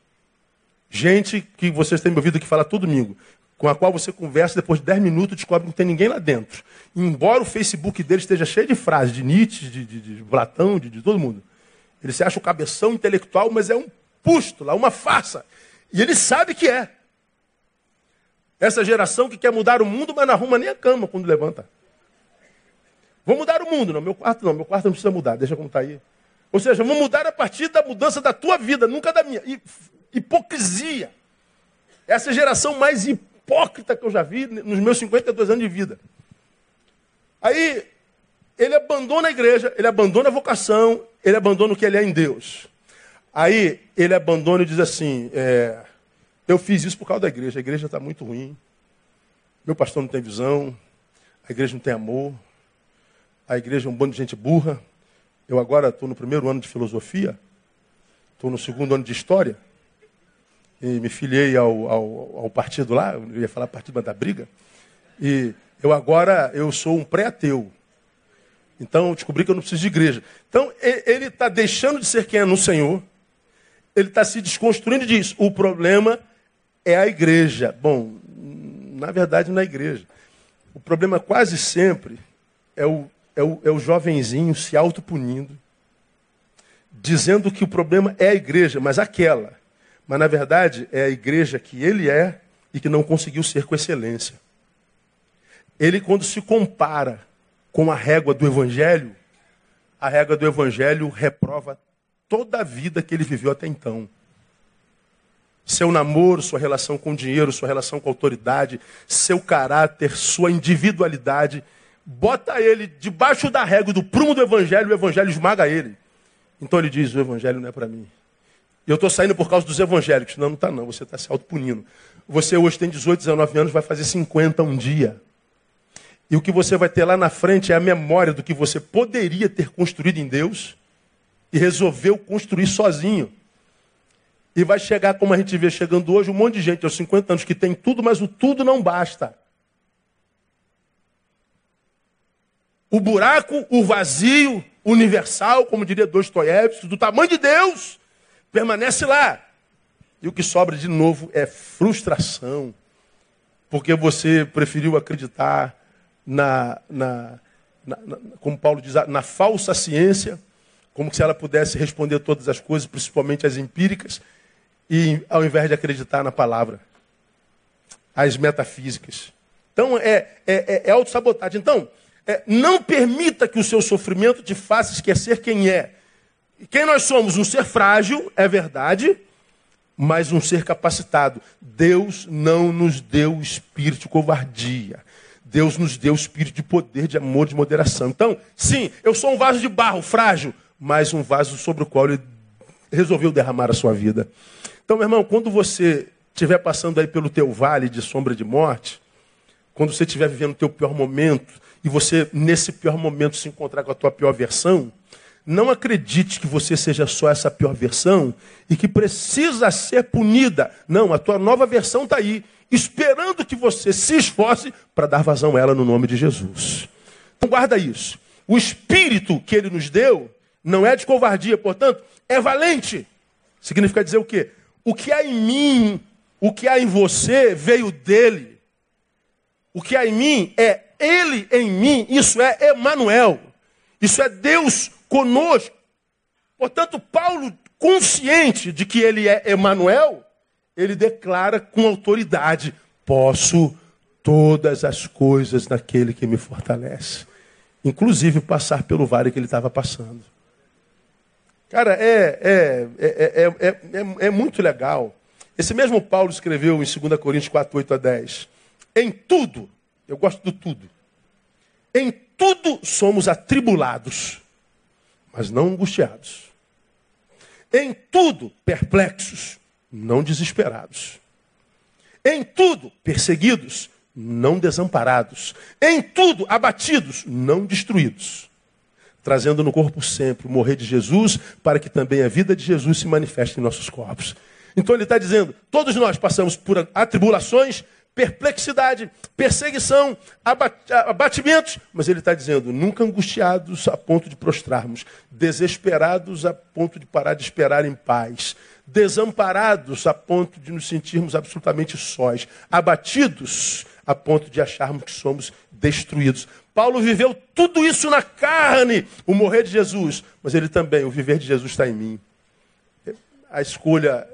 [SPEAKER 1] Gente que vocês têm me ouvido aqui falar todo domingo, com a qual você conversa depois de 10 minutos descobre que não tem ninguém lá dentro. Embora o Facebook dele esteja cheio de frases, de Nietzsche, de, de, de Platão, de, de todo mundo. Ele se acha o cabeção intelectual, mas é um pústula, uma farsa. E ele sabe que é. Essa geração que quer mudar o mundo, mas não arruma nem a cama quando levanta. Vou mudar o mundo. Não, meu quarto não, meu quarto não precisa mudar, deixa como está aí. Ou seja, vou mudar a partir da mudança da tua vida, nunca da minha. Hipocrisia. Essa é a geração mais hipócrita que eu já vi nos meus 52 anos de vida. Aí, ele abandona a igreja, ele abandona a vocação, ele abandona o que ele é em Deus. Aí, ele abandona e diz assim: é, Eu fiz isso por causa da igreja, a igreja está muito ruim, meu pastor não tem visão, a igreja não tem amor, a igreja é um bando de gente burra. Eu agora estou no primeiro ano de filosofia, estou no segundo ano de história, e me filiei ao, ao, ao partido lá, eu ia falar partido da briga, e eu agora eu sou um pré-ateu. Então eu descobri que eu não preciso de igreja. Então ele está deixando de ser quem é no Senhor, ele está se desconstruindo disso. O problema é a igreja. Bom, na verdade não é igreja. O problema quase sempre é o é o, é o jovenzinho se autopunindo, dizendo que o problema é a igreja, mas aquela. Mas na verdade é a igreja que ele é e que não conseguiu ser com excelência. Ele, quando se compara com a régua do evangelho, a régua do evangelho reprova toda a vida que ele viveu até então. Seu namoro, sua relação com o dinheiro, sua relação com a autoridade, seu caráter, sua individualidade bota ele debaixo da régua do prumo do evangelho, o evangelho esmaga ele. Então ele diz: o evangelho não é para mim. E eu estou saindo por causa dos evangélicos. Não, não está não, você está se autopunindo. Você hoje tem 18, 19 anos, vai fazer 50 um dia. E o que você vai ter lá na frente é a memória do que você poderia ter construído em Deus e resolveu construir sozinho. E vai chegar, como a gente vê chegando hoje, um monte de gente aos 50 anos que tem tudo, mas o tudo não basta. O buraco, o vazio universal, como diria Dostoiévski, do tamanho de Deus, permanece lá. E o que sobra de novo é frustração, porque você preferiu acreditar na, na, na, na, como Paulo diz, na falsa ciência, como se ela pudesse responder todas as coisas, principalmente as empíricas, e ao invés de acreditar na palavra, as metafísicas. Então é, é, é, é autossabotagem. Então, é, não permita que o seu sofrimento te faça esquecer quem é. Quem nós somos? Um ser frágil, é verdade, mas um ser capacitado. Deus não nos deu espírito de covardia. Deus nos deu espírito de poder, de amor, de moderação. Então, sim, eu sou um vaso de barro frágil, mas um vaso sobre o qual ele resolveu derramar a sua vida. Então, meu irmão, quando você estiver passando aí pelo teu vale de sombra de morte, quando você estiver vivendo o teu pior momento, e você, nesse pior momento, se encontrar com a tua pior versão, não acredite que você seja só essa pior versão e que precisa ser punida. Não, a tua nova versão está aí, esperando que você se esforce para dar vazão a ela no nome de Jesus. Então guarda isso. O espírito que ele nos deu não é de covardia, portanto, é valente. Significa dizer o quê? O que há em mim, o que há em você, veio dele. O que há em mim é ele em mim, isso é Emanuel. Isso é Deus conosco. Portanto, Paulo, consciente de que ele é Emanuel, ele declara com autoridade: posso todas as coisas naquele que me fortalece. Inclusive passar pelo vale que ele estava passando. Cara, é, é, é, é, é, muito legal. Esse mesmo Paulo escreveu em 2 Coríntios 4, 8 a 10. Em tudo, eu gosto do tudo. Em tudo somos atribulados, mas não angustiados. Em tudo perplexos, não desesperados. Em tudo perseguidos, não desamparados. Em tudo abatidos, não destruídos. Trazendo no corpo sempre o morrer de Jesus, para que também a vida de Jesus se manifeste em nossos corpos. Então ele está dizendo: todos nós passamos por atribulações, perplexidade, perseguição, abatimentos. Mas ele está dizendo, nunca angustiados a ponto de prostrarmos, desesperados a ponto de parar de esperar em paz, desamparados a ponto de nos sentirmos absolutamente sós, abatidos a ponto de acharmos que somos destruídos. Paulo viveu tudo isso na carne, o morrer de Jesus, mas ele também, o viver de Jesus está em mim. A escolha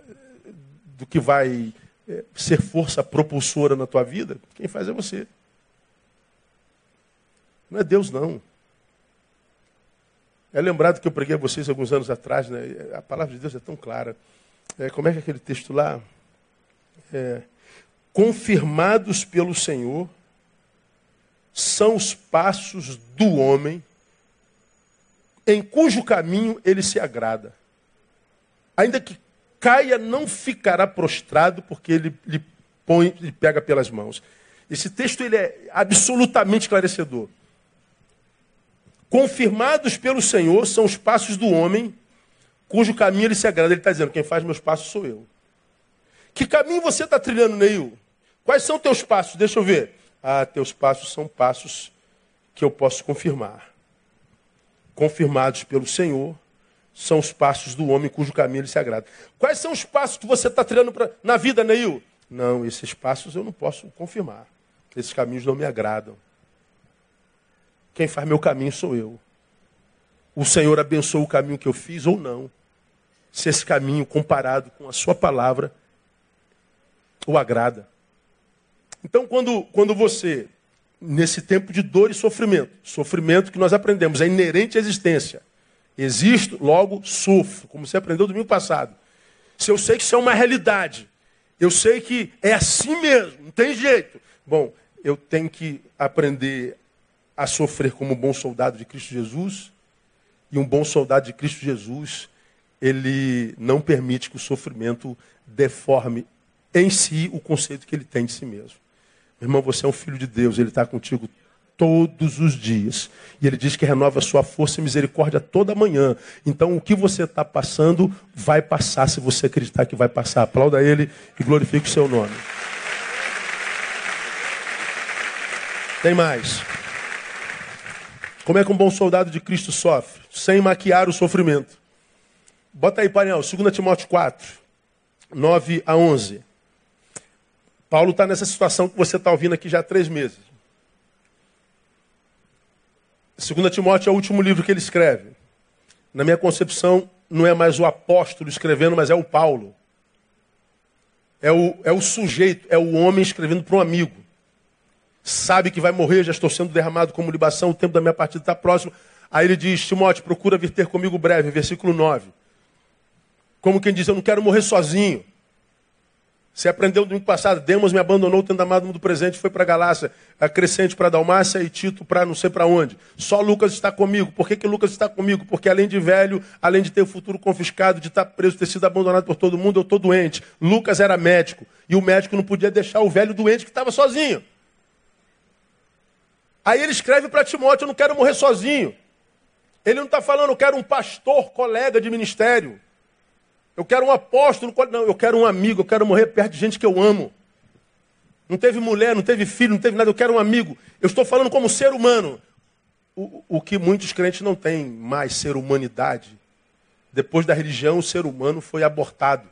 [SPEAKER 1] do que vai é, ser força propulsora na tua vida, quem faz é você. Não é Deus, não. É lembrado que eu preguei a vocês alguns anos atrás, né? a palavra de Deus é tão clara. É, como é que é aquele texto lá? É, confirmados pelo Senhor são os passos do homem em cujo caminho ele se agrada. Ainda que caia, não ficará prostrado, porque ele lhe põe, pega pelas mãos. Esse texto ele é absolutamente esclarecedor. Confirmados pelo Senhor são os passos do homem, cujo caminho ele se agrada. Ele está dizendo: quem faz meus passos sou eu. Que caminho você está trilhando, Neil? Quais são teus passos? Deixa eu ver. Ah, teus passos são passos que eu posso confirmar. Confirmados pelo Senhor, são os passos do homem cujo caminho ele se agrada. Quais são os passos que você está trilhando pra, na vida, Neil? Não, esses passos eu não posso confirmar. Esses caminhos não me agradam. Quem faz meu caminho sou eu. O Senhor abençoou o caminho que eu fiz ou não. Se esse caminho, comparado com a sua palavra, o agrada. Então, quando, quando você, nesse tempo de dor e sofrimento, sofrimento que nós aprendemos, é inerente à existência Existo, logo sofro, como você aprendeu domingo passado. Se eu sei que isso é uma realidade, eu sei que é assim mesmo, não tem jeito. Bom, eu tenho que aprender a sofrer como um bom soldado de Cristo Jesus. E um bom soldado de Cristo Jesus, ele não permite que o sofrimento deforme em si o conceito que ele tem de si mesmo. Irmão, você é um filho de Deus, ele está contigo todos os dias. E ele diz que renova sua força e misericórdia toda manhã. Então, o que você está passando, vai passar se você acreditar que vai passar. Aplauda ele e glorifique o seu nome. Tem mais. Como é que um bom soldado de Cristo sofre? Sem maquiar o sofrimento. Bota aí, painel, 2 Timóteo 4, 9 a 11. Paulo está nessa situação que você está ouvindo aqui já há três meses. 2 Timóteo é o último livro que ele escreve. Na minha concepção, não é mais o apóstolo escrevendo, mas é o Paulo. É o, é o sujeito, é o homem escrevendo para um amigo. Sabe que vai morrer, já estou sendo derramado como libação, o tempo da minha partida está próximo. Aí ele diz: Timóteo, procura vir ter comigo breve, versículo 9. Como quem diz: Eu não quero morrer sozinho. Você aprendeu no domingo passado, Demos me abandonou, tendo amado mundo presente, foi para Galácia, a Crescente para Dalmácia e Tito para não sei para onde. Só Lucas está comigo. Por que, que Lucas está comigo? Porque além de velho, além de ter o futuro confiscado, de estar preso, ter sido abandonado por todo mundo, eu estou doente. Lucas era médico e o médico não podia deixar o velho doente que estava sozinho. Aí ele escreve para Timóteo, eu não quero morrer sozinho. Ele não está falando, eu quero um pastor, colega de ministério. Eu quero um apóstolo, não, eu quero um amigo, eu quero morrer perto de gente que eu amo. Não teve mulher, não teve filho, não teve nada, eu quero um amigo. Eu estou falando como ser humano. O, o que muitos crentes não têm mais ser humanidade. Depois da religião, o ser humano foi abortado.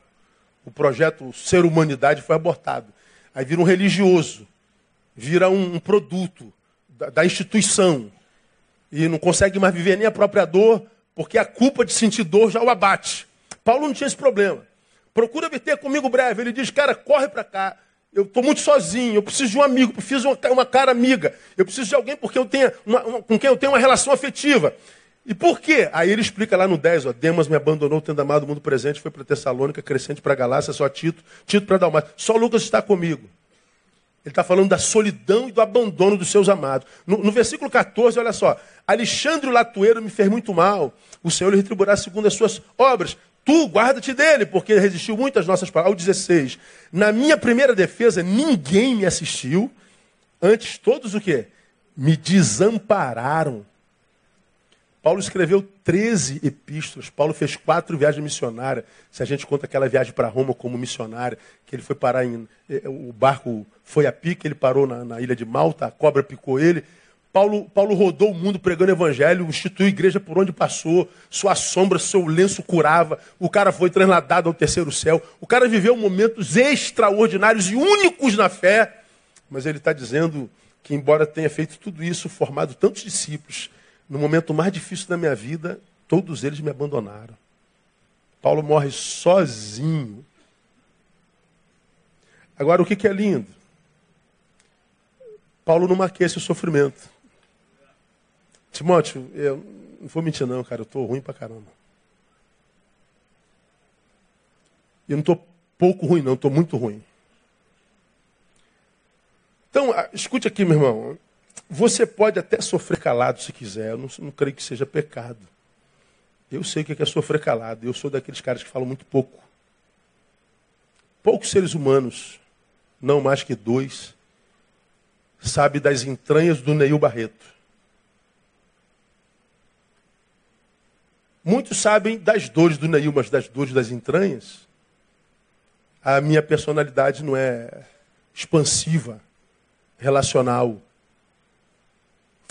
[SPEAKER 1] O projeto ser humanidade foi abortado. Aí vira um religioso, vira um, um produto da, da instituição. E não consegue mais viver nem a própria dor, porque a culpa de sentir dor já o abate. Paulo não tinha esse problema. Procura ter comigo breve. Ele diz, cara, corre para cá. Eu estou muito sozinho, eu preciso de um amigo, preciso de uma, uma cara amiga. Eu preciso de alguém porque eu tenha uma, uma, com quem eu tenho uma relação afetiva. E por quê? Aí ele explica lá no 10, ó, Demas me abandonou, tendo amado o mundo presente, foi para Tessalônica, crescente para Galácia, só Tito, Tito para Dalmácia. Só Lucas está comigo. Ele está falando da solidão e do abandono dos seus amados. No, no, versículo 14, olha só. Alexandre o Latueiro me fez muito mal. O Senhor lhe retribuirá segundo as suas obras. Tu guarda-te dele, porque resistiu muito às nossas palavras. Ao 16. Na minha primeira defesa, ninguém me assistiu. Antes, todos o quê? Me desampararam. Paulo escreveu 13 epístolas. Paulo fez quatro viagens missionárias. Se a gente conta aquela viagem para Roma como missionária, que ele foi parar em. Eh, o barco foi a pique, ele parou na, na ilha de Malta, a cobra picou ele. Paulo, Paulo rodou o mundo pregando evangelho, instituiu igreja por onde passou, sua sombra, seu lenço curava, o cara foi trasladado ao terceiro céu. O cara viveu momentos extraordinários e únicos na fé, mas ele está dizendo que, embora tenha feito tudo isso, formado tantos discípulos, no momento mais difícil da minha vida, todos eles me abandonaram. Paulo morre sozinho. Agora, o que, que é lindo? Paulo não maquia esse sofrimento. Timóteo, eu não vou mentir não, cara, eu estou ruim pra caramba. Eu não estou pouco ruim, não, estou muito ruim. Então, escute aqui, meu irmão. Você pode até sofrer calado se quiser, eu não, não creio que seja pecado. Eu sei o que é sofrer calado, eu sou daqueles caras que falam muito pouco. Poucos seres humanos, não mais que dois, sabe das entranhas do Neil Barreto. Muitos sabem das dores do Neil, mas das dores das entranhas, a minha personalidade não é expansiva, relacional.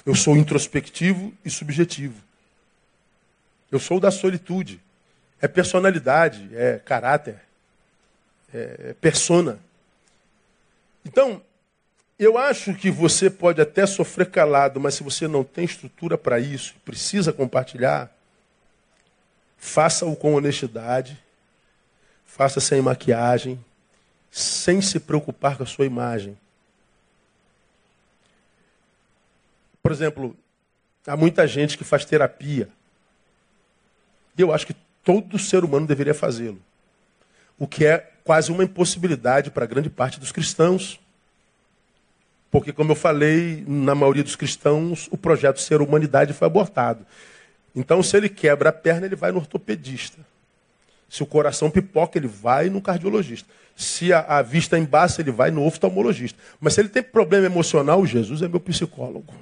[SPEAKER 1] Eu sou introspectivo e subjetivo. Eu sou da solitude. É personalidade, é caráter, é, é persona. Então, eu acho que você pode até sofrer calado, mas se você não tem estrutura para isso, precisa compartilhar, faça-o com honestidade, faça sem maquiagem, sem se preocupar com a sua imagem. Por exemplo, há muita gente que faz terapia. E eu acho que todo ser humano deveria fazê-lo. O que é quase uma impossibilidade para grande parte dos cristãos. Porque, como eu falei, na maioria dos cristãos, o projeto Ser Humanidade foi abortado. Então, se ele quebra a perna, ele vai no ortopedista. Se o coração pipoca, ele vai no cardiologista. Se a, a vista embaça, ele vai no oftalmologista. Mas se ele tem problema emocional, Jesus é meu psicólogo.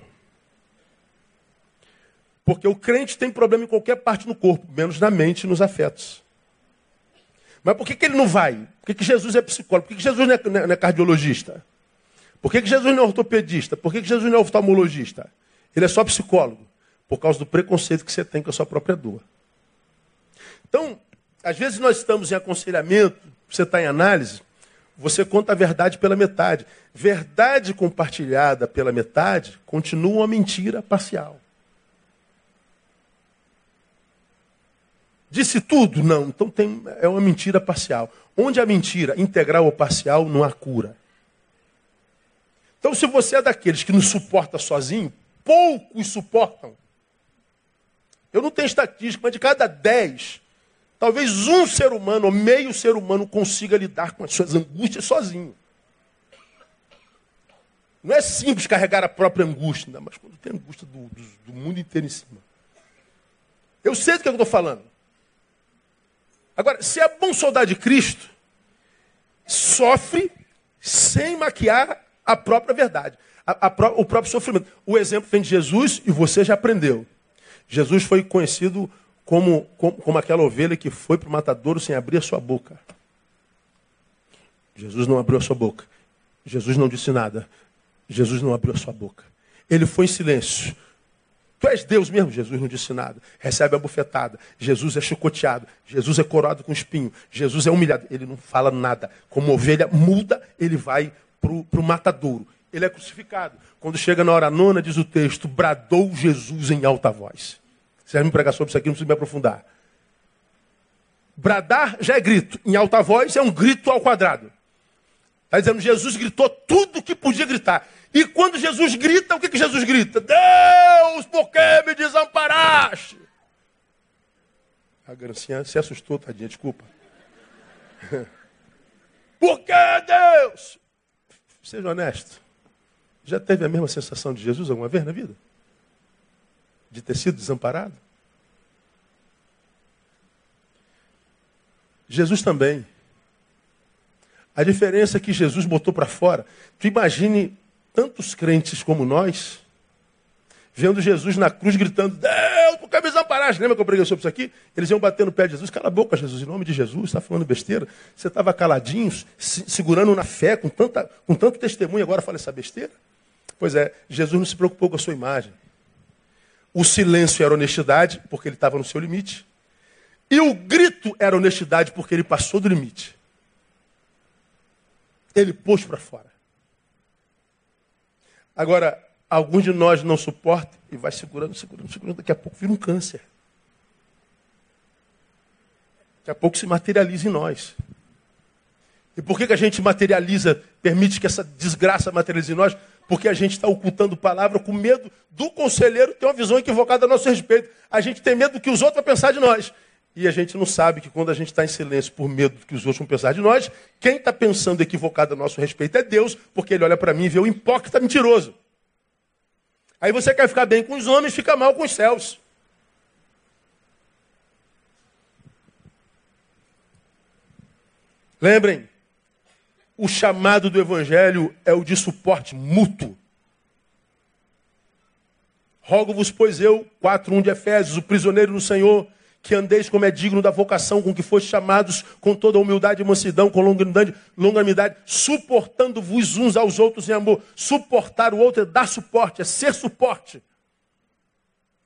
[SPEAKER 1] Porque o crente tem problema em qualquer parte do corpo, menos na mente e nos afetos. Mas por que, que ele não vai? Por que, que Jesus é psicólogo? Por que, que Jesus não é, não é cardiologista? Por que, que Jesus não é ortopedista? Por que, que Jesus não é oftalmologista? Ele é só psicólogo. Por causa do preconceito que você tem com a sua própria dor. Então, às vezes nós estamos em aconselhamento, você está em análise, você conta a verdade pela metade. Verdade compartilhada pela metade continua uma mentira parcial. Disse tudo? Não. Então tem, é uma mentira parcial. Onde a mentira integral ou parcial, não há cura. Então, se você é daqueles que não suporta sozinho, poucos suportam. Eu não tenho estatística, mas de cada dez, talvez um ser humano ou meio ser humano consiga lidar com as suas angústias sozinho. Não é simples carregar a própria angústia, mas quando tem angústia do, do, do mundo inteiro em cima. Eu sei do que eu estou falando. Agora, se é bom soldado de Cristo, sofre sem maquiar a própria verdade, a, a, o próprio sofrimento. O exemplo vem de Jesus e você já aprendeu. Jesus foi conhecido como, como, como aquela ovelha que foi para o matadouro sem abrir a sua boca. Jesus não abriu a sua boca. Jesus não disse nada. Jesus não abriu a sua boca. Ele foi em silêncio. Tu és Deus mesmo? Jesus não disse nada. Recebe a bufetada. Jesus é chicoteado. Jesus é coroado com espinho. Jesus é humilhado. Ele não fala nada. Como ovelha muda, ele vai para o matadouro. Ele é crucificado. Quando chega na hora nona, diz o texto, bradou Jesus em alta voz. Vai me pregar sobre isso aqui, não precisa me aprofundar. Bradar já é grito. Em alta voz é um grito ao quadrado. Está dizendo, Jesus gritou tudo que podia gritar. E quando Jesus grita, o que, que Jesus grita? Deus, por que me desamparaste? A Grancinha se assustou, tadinha, desculpa. por que Deus? Seja honesto. Já teve a mesma sensação de Jesus alguma vez na vida? De ter sido desamparado? Jesus também. A diferença é que Jesus botou para fora. Tu imagine tantos crentes como nós, vendo Jesus na cruz gritando: Deus, por que me imagem, lembra que eu preguei sobre isso aqui? Eles iam bater no pé de Jesus, cala a boca, Jesus, em nome de Jesus, está falando besteira. Você estava caladinho, se, segurando na fé, com, tanta, com tanto testemunho, agora fala essa besteira? Pois é, Jesus não se preocupou com a sua imagem. O silêncio era honestidade, porque ele estava no seu limite. E o grito era honestidade, porque ele passou do limite. Ele pôs para fora. Agora, alguns de nós não suportam e vai segurando, segurando, segurando, daqui a pouco vira um câncer. Daqui a pouco se materializa em nós. E por que, que a gente materializa, permite que essa desgraça materialize em nós? Porque a gente está ocultando palavra com medo do conselheiro ter uma visão equivocada a nosso respeito. A gente tem medo do que os outros vão pensar de nós. E a gente não sabe que quando a gente está em silêncio por medo do que os outros vão pensar de nós, quem está pensando equivocado a nosso respeito é Deus, porque ele olha para mim e vê o hipócrita mentiroso. Aí você quer ficar bem com os homens, fica mal com os céus. Lembrem, o chamado do Evangelho é o de suporte mútuo. Rogo-vos, pois eu, 4.1 de Efésios, o prisioneiro no Senhor, que andeis como é digno da vocação com que foste chamados, com toda humildade e mansidão, com longanimidade, longanimidade suportando-vos uns aos outros em amor. Suportar o outro é dar suporte, é ser suporte.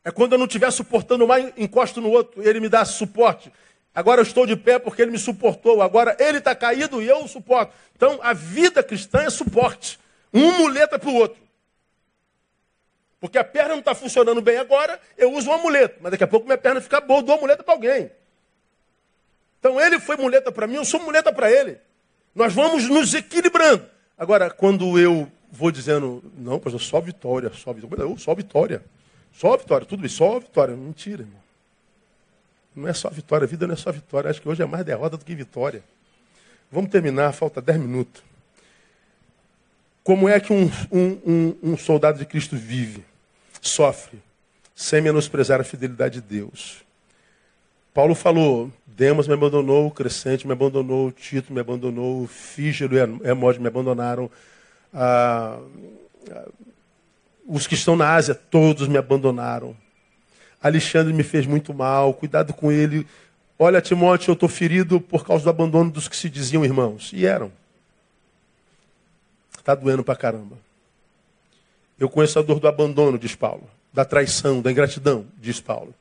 [SPEAKER 1] É quando eu não estiver suportando mais, encosto no outro, ele me dá suporte. Agora eu estou de pé porque ele me suportou. Agora ele está caído e eu o suporto. Então a vida cristã é suporte. Um muleta para o outro. Porque a perna não está funcionando bem agora, eu uso uma muleta. Mas daqui a pouco minha perna fica boa, eu dou uma muleta para alguém. Então ele foi muleta para mim, eu sou muleta para ele. Nós vamos nos equilibrando. Agora, quando eu vou dizendo, não, pois só vitória, só vitória, eu, só vitória. Só vitória, tudo isso, só vitória. Mentira, irmão. Não é só vitória, a vida não é só vitória. Acho que hoje é mais derrota do que vitória. Vamos terminar, falta 10 minutos. Como é que um, um, um, um soldado de Cristo vive? sofre, sem menosprezar a fidelidade de Deus. Paulo falou: Demas me abandonou, Crescente me abandonou, Tito me abandonou, Fígero e Hermógenes me abandonaram. Ah, os que estão na Ásia, todos me abandonaram. Alexandre me fez muito mal, cuidado com ele. Olha, Timóteo, eu estou ferido por causa do abandono dos que se diziam irmãos. E eram. Está doendo pra caramba. Eu conheço a dor do abandono, diz Paulo, da traição, da ingratidão, diz Paulo.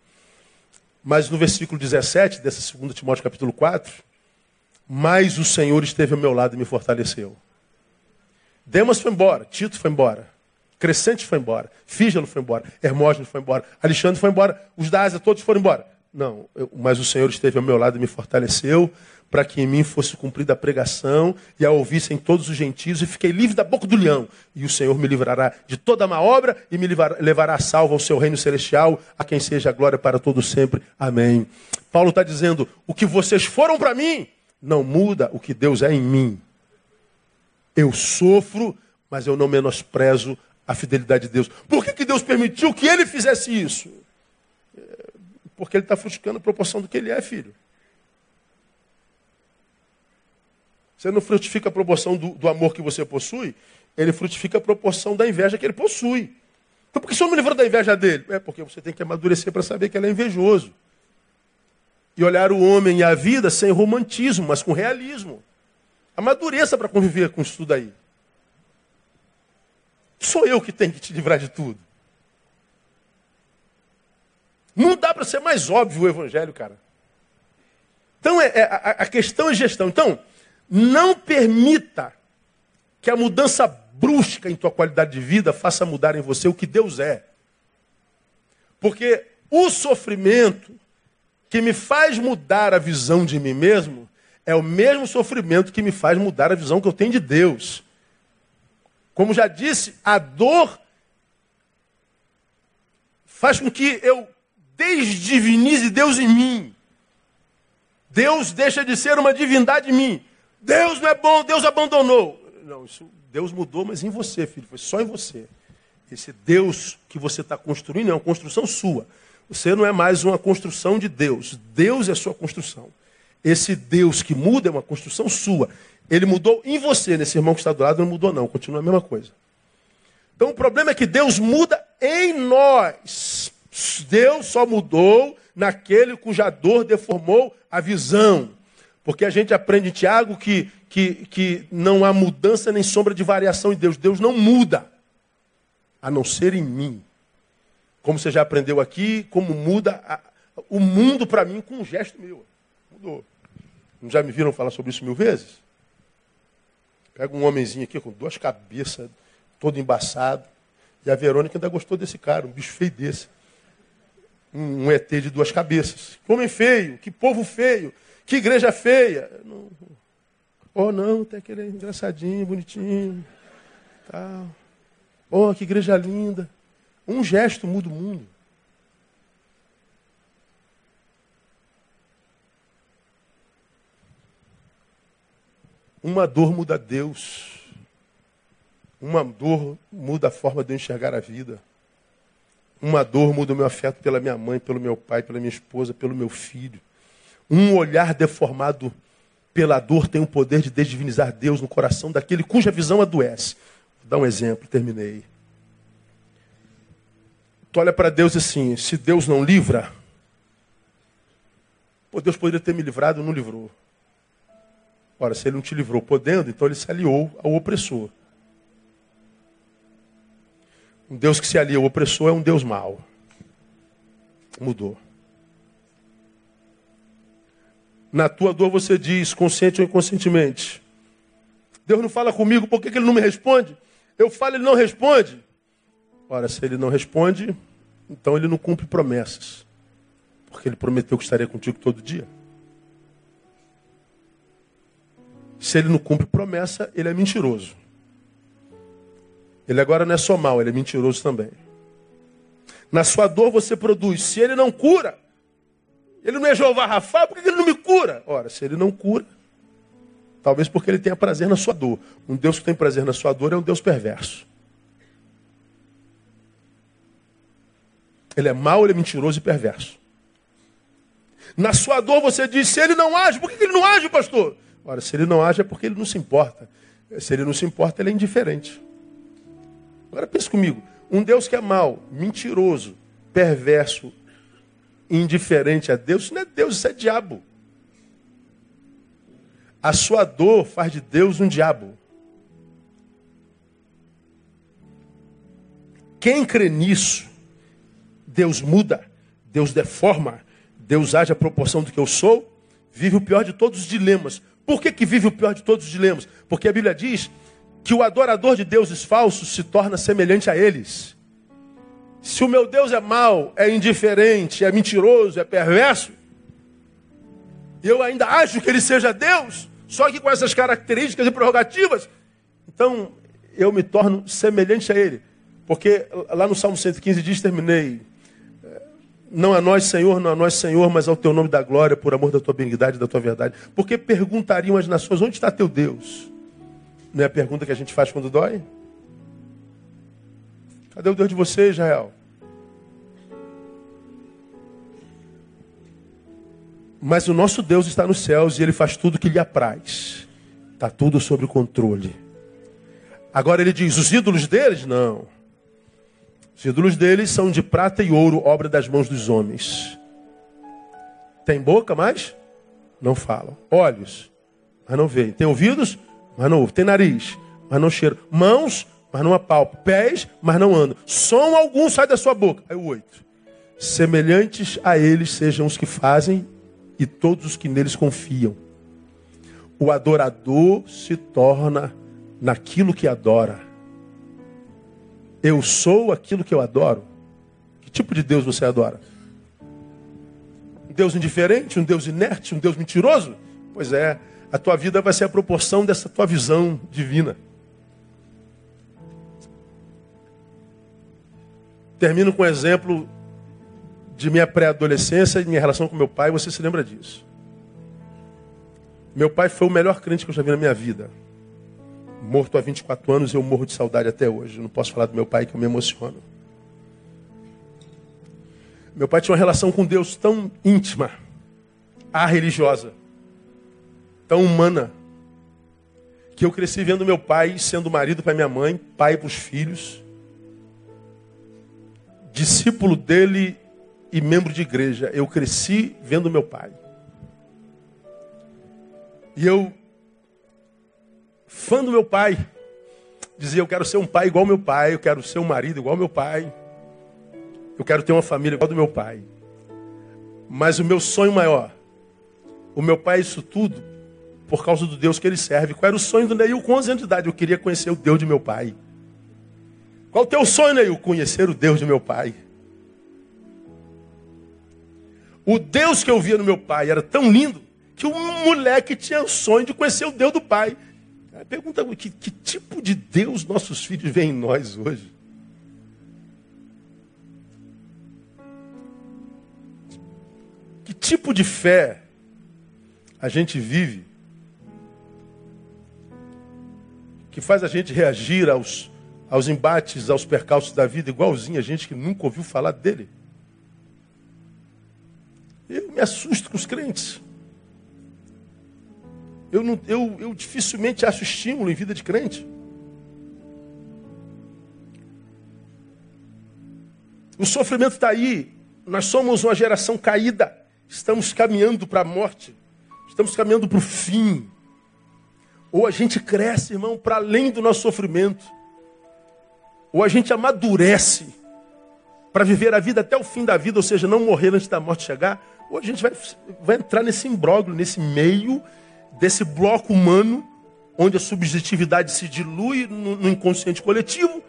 [SPEAKER 1] Mas no versículo 17 dessa 2 Timóteo capítulo 4, mas o Senhor esteve ao meu lado e me fortaleceu. Demas foi embora, Tito foi embora, Crescente foi embora, Fígelo foi embora, Hermógenes foi embora, Alexandre foi embora, os da Ásia todos foram embora. Não, eu, mas o Senhor esteve ao meu lado e me fortaleceu, para que em mim fosse cumprida a pregação e a ouvissem todos os gentios, e fiquei livre da boca do leão. E o Senhor me livrará de toda má obra e me levará a salvo ao seu reino celestial, a quem seja a glória para todo sempre. Amém. Paulo está dizendo: o que vocês foram para mim não muda o que Deus é em mim. Eu sofro, mas eu não menosprezo a fidelidade de Deus. Por que, que Deus permitiu que ele fizesse isso? É, porque ele está frutificando a proporção do que ele é, filho. Você não frutifica a proporção do, do, amor que você possui, ele frutifica a proporção da inveja que ele possui. Então por que o senhor me livrou da inveja dele? É porque você tem que amadurecer para saber que ele é invejoso. E olhar o homem e a vida sem romantismo, mas com realismo. Amadureça para conviver com isso tudo aí. Sou eu que tenho que te livrar de tudo. Não dá para ser mais óbvio o evangelho, cara. Então, é, é a, a questão é gestão. Então, não permita que a mudança brusca em tua qualidade de vida faça mudar em você o que Deus é. Porque o sofrimento que me faz mudar a visão de mim mesmo é o mesmo sofrimento que me faz mudar a visão que eu tenho de Deus. Como já disse, a dor faz com que eu desdivinize Deus em mim. Deus deixa de ser uma divindade em mim. Deus não é bom, Deus abandonou. Não, isso, Deus mudou, mas em você, filho, foi só em você. Esse Deus que você está construindo é uma construção sua. Você não é mais uma construção de Deus. Deus é sua construção. Esse Deus que muda é uma construção sua. Ele mudou em você, nesse irmão que está do lado não mudou não, continua a mesma coisa. Então o problema é que Deus muda em nós. Deus só mudou naquele cuja dor deformou a visão. Porque a gente aprende em Tiago que, que, que não há mudança nem sombra de variação em Deus. Deus não muda, a não ser em mim. Como você já aprendeu aqui, como muda a, o mundo para mim com um gesto meu. Mudou. Já me viram falar sobre isso mil vezes? Pega um homenzinho aqui com duas cabeças, todo embaçado. E a Verônica ainda gostou desse cara, um bicho feio desse. Um, um ET de duas cabeças. Que homem feio, que povo feio. Que igreja feia. Não... Oh, não, até que ele é engraçadinho, bonitinho. Tal. Oh, que igreja linda. Um gesto muda o mundo. Uma dor muda Deus. Uma dor muda a forma de eu enxergar a vida. Uma dor muda o meu afeto pela minha mãe, pelo meu pai, pela minha esposa, pelo meu filho. Um olhar deformado pela dor tem o poder de desdivinizar Deus no coração daquele cuja visão adoece. Vou dar um exemplo, terminei. Tu olha para Deus assim, se Deus não livra, pô, Deus poderia ter me livrado, não livrou. Ora, se ele não te livrou podendo, então ele se aliou ao opressor. Um Deus que se alia ao opressor é um Deus mau. Mudou. Na tua dor você diz, consciente ou inconscientemente. Deus não fala comigo, por que, que ele não me responde? Eu falo, ele não responde. Ora, se ele não responde, então ele não cumpre promessas. Porque ele prometeu que estaria contigo todo dia. Se ele não cumpre promessa, ele é mentiroso. Ele agora não é só mal, ele é mentiroso também. Na sua dor você produz. Se ele não cura, ele não é Jeová Rafa, por que ele não me cura? Ora, se ele não cura, talvez porque ele tenha prazer na sua dor. Um Deus que tem prazer na sua dor é um Deus perverso. Ele é mau, ele é mentiroso e perverso. Na sua dor você diz, se ele não age, por que ele não age, pastor? Ora, se ele não age é porque ele não se importa. Se ele não se importa, ele é indiferente. Agora pense comigo, um Deus que é mau, mentiroso, perverso indiferente a Deus, isso não é Deus, isso é diabo. A sua dor faz de Deus um diabo. Quem crê nisso, Deus muda, Deus deforma, Deus age à proporção do que eu sou, vive o pior de todos os dilemas. Por que, que vive o pior de todos os dilemas? Porque a Bíblia diz que o adorador de deuses falsos se torna semelhante a eles. Se o meu Deus é mau, é indiferente, é mentiroso, é perverso, eu ainda acho que ele seja Deus, só que com essas características e prerrogativas, então eu me torno semelhante a ele. Porque lá no Salmo 115 diz, terminei, não a nós, Senhor, não a nós, Senhor, mas ao teu nome da glória, por amor da tua benignidade da tua verdade. Porque perguntariam as nações, onde está teu Deus? Não é a pergunta que a gente faz quando dói? Cadê o Deus de você, Israel? Mas o nosso Deus está nos céus e ele faz tudo que lhe apraz. Está tudo sob controle. Agora ele diz: os ídolos deles? Não. Os ídolos deles são de prata e ouro, obra das mãos dos homens. Tem boca, mas não falam. Olhos, mas não veem. Tem ouvidos, mas não ouvem. Tem nariz, mas não cheiram. Mãos, mas não apalpam. Pés, mas não andam. Som algum sai da sua boca. Aí o oito. Semelhantes a eles sejam os que fazem e todos os que neles confiam. O adorador se torna naquilo que adora. Eu sou aquilo que eu adoro. Que tipo de Deus você adora? Um Deus indiferente, um Deus inerte, um Deus mentiroso? Pois é, a tua vida vai ser a proporção dessa tua visão divina. Termino com um exemplo de minha pré-adolescência e minha relação com meu pai, você se lembra disso. Meu pai foi o melhor crente que eu já vi na minha vida. Morto há 24 anos, eu morro de saudade até hoje. não posso falar do meu pai que eu me emociono. Meu pai tinha uma relação com Deus tão íntima, a religiosa, tão humana, que eu cresci vendo meu pai sendo marido para minha mãe, pai para os filhos, discípulo dele e membro de igreja. Eu cresci vendo meu pai. E eu, fã do meu pai, dizia: Eu quero ser um pai igual meu pai, eu quero ser um marido igual meu pai, eu quero ter uma família igual do meu pai. Mas o meu sonho maior, o meu pai, isso tudo, por causa do Deus que ele serve. Qual era o sonho do Neil com 11 anos de idade? Eu queria conhecer o Deus de meu pai. Qual o teu sonho, Neil? Conhecer o Deus de meu pai. O Deus que eu via no meu pai era tão lindo que um moleque tinha o sonho de conhecer o Deus do pai. Pergunta que, que tipo de Deus nossos filhos veem em nós hoje? Que tipo de fé a gente vive que faz a gente reagir aos, aos embates, aos percalços da vida, igualzinho a gente que nunca ouviu falar dele? Eu me assusto com os crentes. Eu, não, eu, eu dificilmente acho estímulo em vida de crente. O sofrimento está aí. Nós somos uma geração caída. Estamos caminhando para a morte. Estamos caminhando para o fim. Ou a gente cresce, irmão, para além do nosso sofrimento. Ou a gente amadurece para viver a vida até o fim da vida, ou seja, não morrer antes da morte chegar. Ou a gente vai, vai entrar nesse imbróglio, nesse meio desse bloco humano, onde a subjetividade se dilui no, no inconsciente coletivo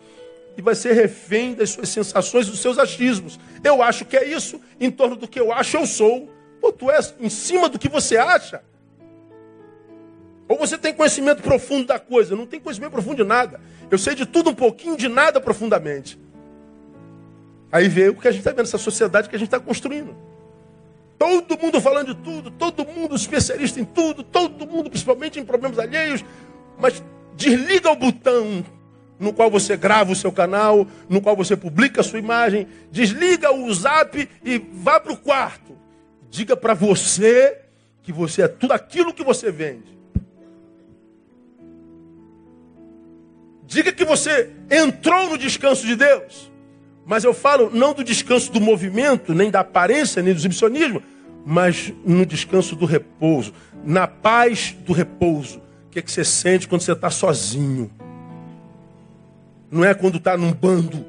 [SPEAKER 1] e vai ser refém das suas sensações, dos seus achismos. Eu acho que é isso, em torno do que eu acho, eu sou. Pô, tu és em cima do que você acha. Ou você tem conhecimento profundo da coisa? Não tem conhecimento profundo de nada. Eu sei de tudo um pouquinho, de nada profundamente. Aí veio o que a gente está vendo, essa sociedade que a gente está construindo. Todo mundo falando de tudo, todo mundo especialista em tudo, todo mundo principalmente em problemas alheios, mas desliga o botão no qual você grava o seu canal, no qual você publica a sua imagem, desliga o zap e vá para o quarto. Diga para você que você é tudo aquilo que você vende. Diga que você entrou no descanso de Deus. Mas eu falo não do descanso do movimento, nem da aparência, nem do exibicionismo, mas no descanso do repouso, na paz do repouso. O que, é que você sente quando você está sozinho? Não é quando está num bando,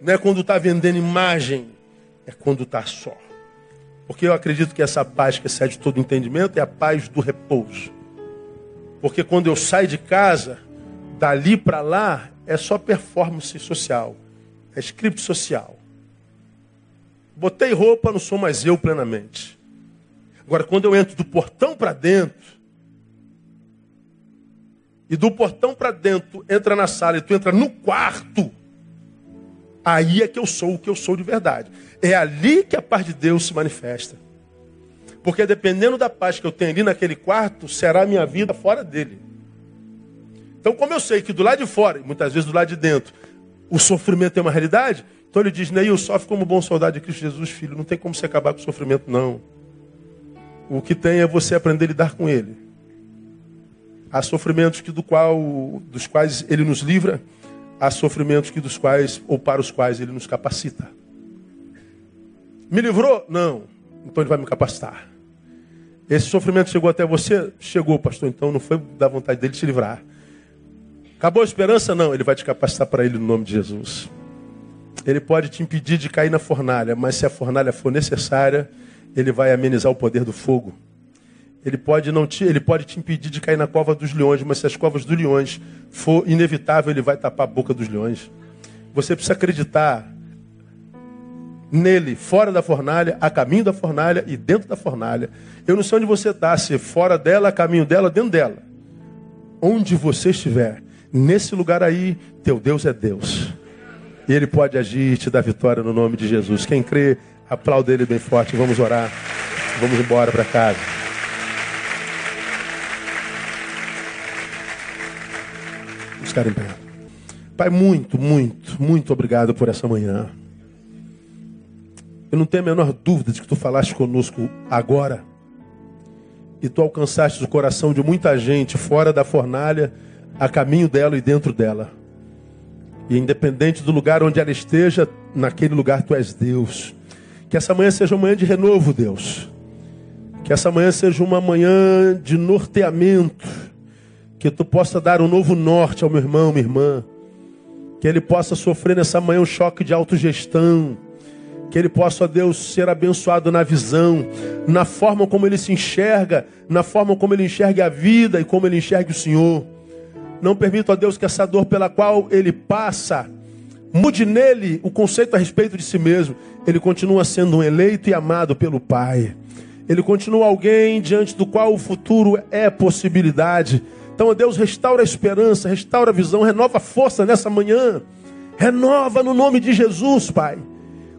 [SPEAKER 1] não é quando está vendendo imagem, é quando está só. Porque eu acredito que essa paz que excede todo entendimento é a paz do repouso. Porque quando eu saio de casa, dali para lá, é só performance social. É script social. Botei roupa, não sou mais eu plenamente. Agora, quando eu entro do portão para dentro, e do portão para dentro entra na sala e tu entra no quarto, aí é que eu sou o que eu sou de verdade. É ali que a paz de Deus se manifesta. Porque dependendo da paz que eu tenho ali naquele quarto, será a minha vida fora dele. Então, como eu sei que do lado de fora, e muitas vezes do lado de dentro, o sofrimento é uma realidade, então ele diz, Neil, sofre como bom soldado de Cristo Jesus, filho. Não tem como você acabar com o sofrimento, não. O que tem é você aprender a lidar com ele. Há sofrimentos que do qual, dos quais ele nos livra, há sofrimentos que dos quais, ou para os quais ele nos capacita. Me livrou? Não. Então ele vai me capacitar. Esse sofrimento chegou até você? Chegou, pastor. Então não foi da vontade dele te livrar. Acabou a esperança? Não, ele vai te capacitar para ele no nome de Jesus. Ele pode te impedir de cair na fornalha, mas se a fornalha for necessária, ele vai amenizar o poder do fogo. Ele pode não te, ele pode te impedir de cair na cova dos leões, mas se as covas dos leões for inevitável, ele vai tapar a boca dos leões. Você precisa acreditar nele, fora da fornalha, a caminho da fornalha e dentro da fornalha. Eu não sei onde você está, se fora dela, a caminho dela, dentro dela. Onde você estiver, Nesse lugar aí, teu Deus é Deus. E Ele pode agir e te dar vitória no nome de Jesus. Quem crê, aplauda Ele bem forte. Vamos orar. Vamos embora para casa. Vamos ficar em pé. Pai, muito, muito, muito obrigado por essa manhã. Eu não tenho a menor dúvida de que tu falaste conosco agora. E tu alcançaste o coração de muita gente fora da fornalha a caminho dela e dentro dela. E independente do lugar onde ela esteja, naquele lugar tu és Deus. Que essa manhã seja uma manhã de renovo, Deus. Que essa manhã seja uma manhã de norteamento. Que tu possa dar um novo norte ao meu irmão, minha irmã. Que ele possa sofrer nessa manhã um choque de autogestão. Que ele possa, Deus, ser abençoado na visão, na forma como ele se enxerga, na forma como ele enxerga a vida e como ele enxerga o Senhor. Não permita, a Deus, que essa dor pela qual ele passa mude nele o conceito a respeito de si mesmo. Ele continua sendo um eleito e amado pelo Pai. Ele continua alguém diante do qual o futuro é possibilidade. Então, Deus, restaura a esperança, restaura a visão, renova a força nessa manhã. Renova no nome de Jesus, Pai.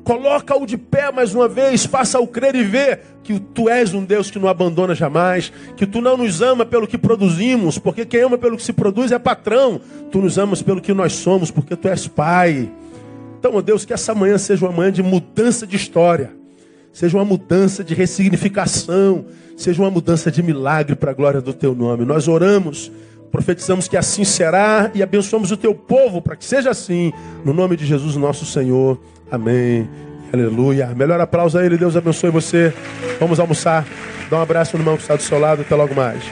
[SPEAKER 1] Coloca-o de pé mais uma vez, faça-o crer e ver que tu és um Deus que não abandona jamais, que tu não nos ama pelo que produzimos, porque quem ama pelo que se produz é patrão. Tu nos amas pelo que nós somos, porque tu és Pai. Então, ó Deus, que essa manhã seja uma manhã de mudança de história, seja uma mudança de ressignificação, seja uma mudança de milagre para a glória do teu nome. Nós oramos, profetizamos que assim será e abençoamos o teu povo para que seja assim, no nome de Jesus, nosso Senhor. Amém. Aleluia. Melhor aplauso a ele. Deus abençoe você. Vamos almoçar. Dá um abraço no irmão que está do seu lado. Até logo mais.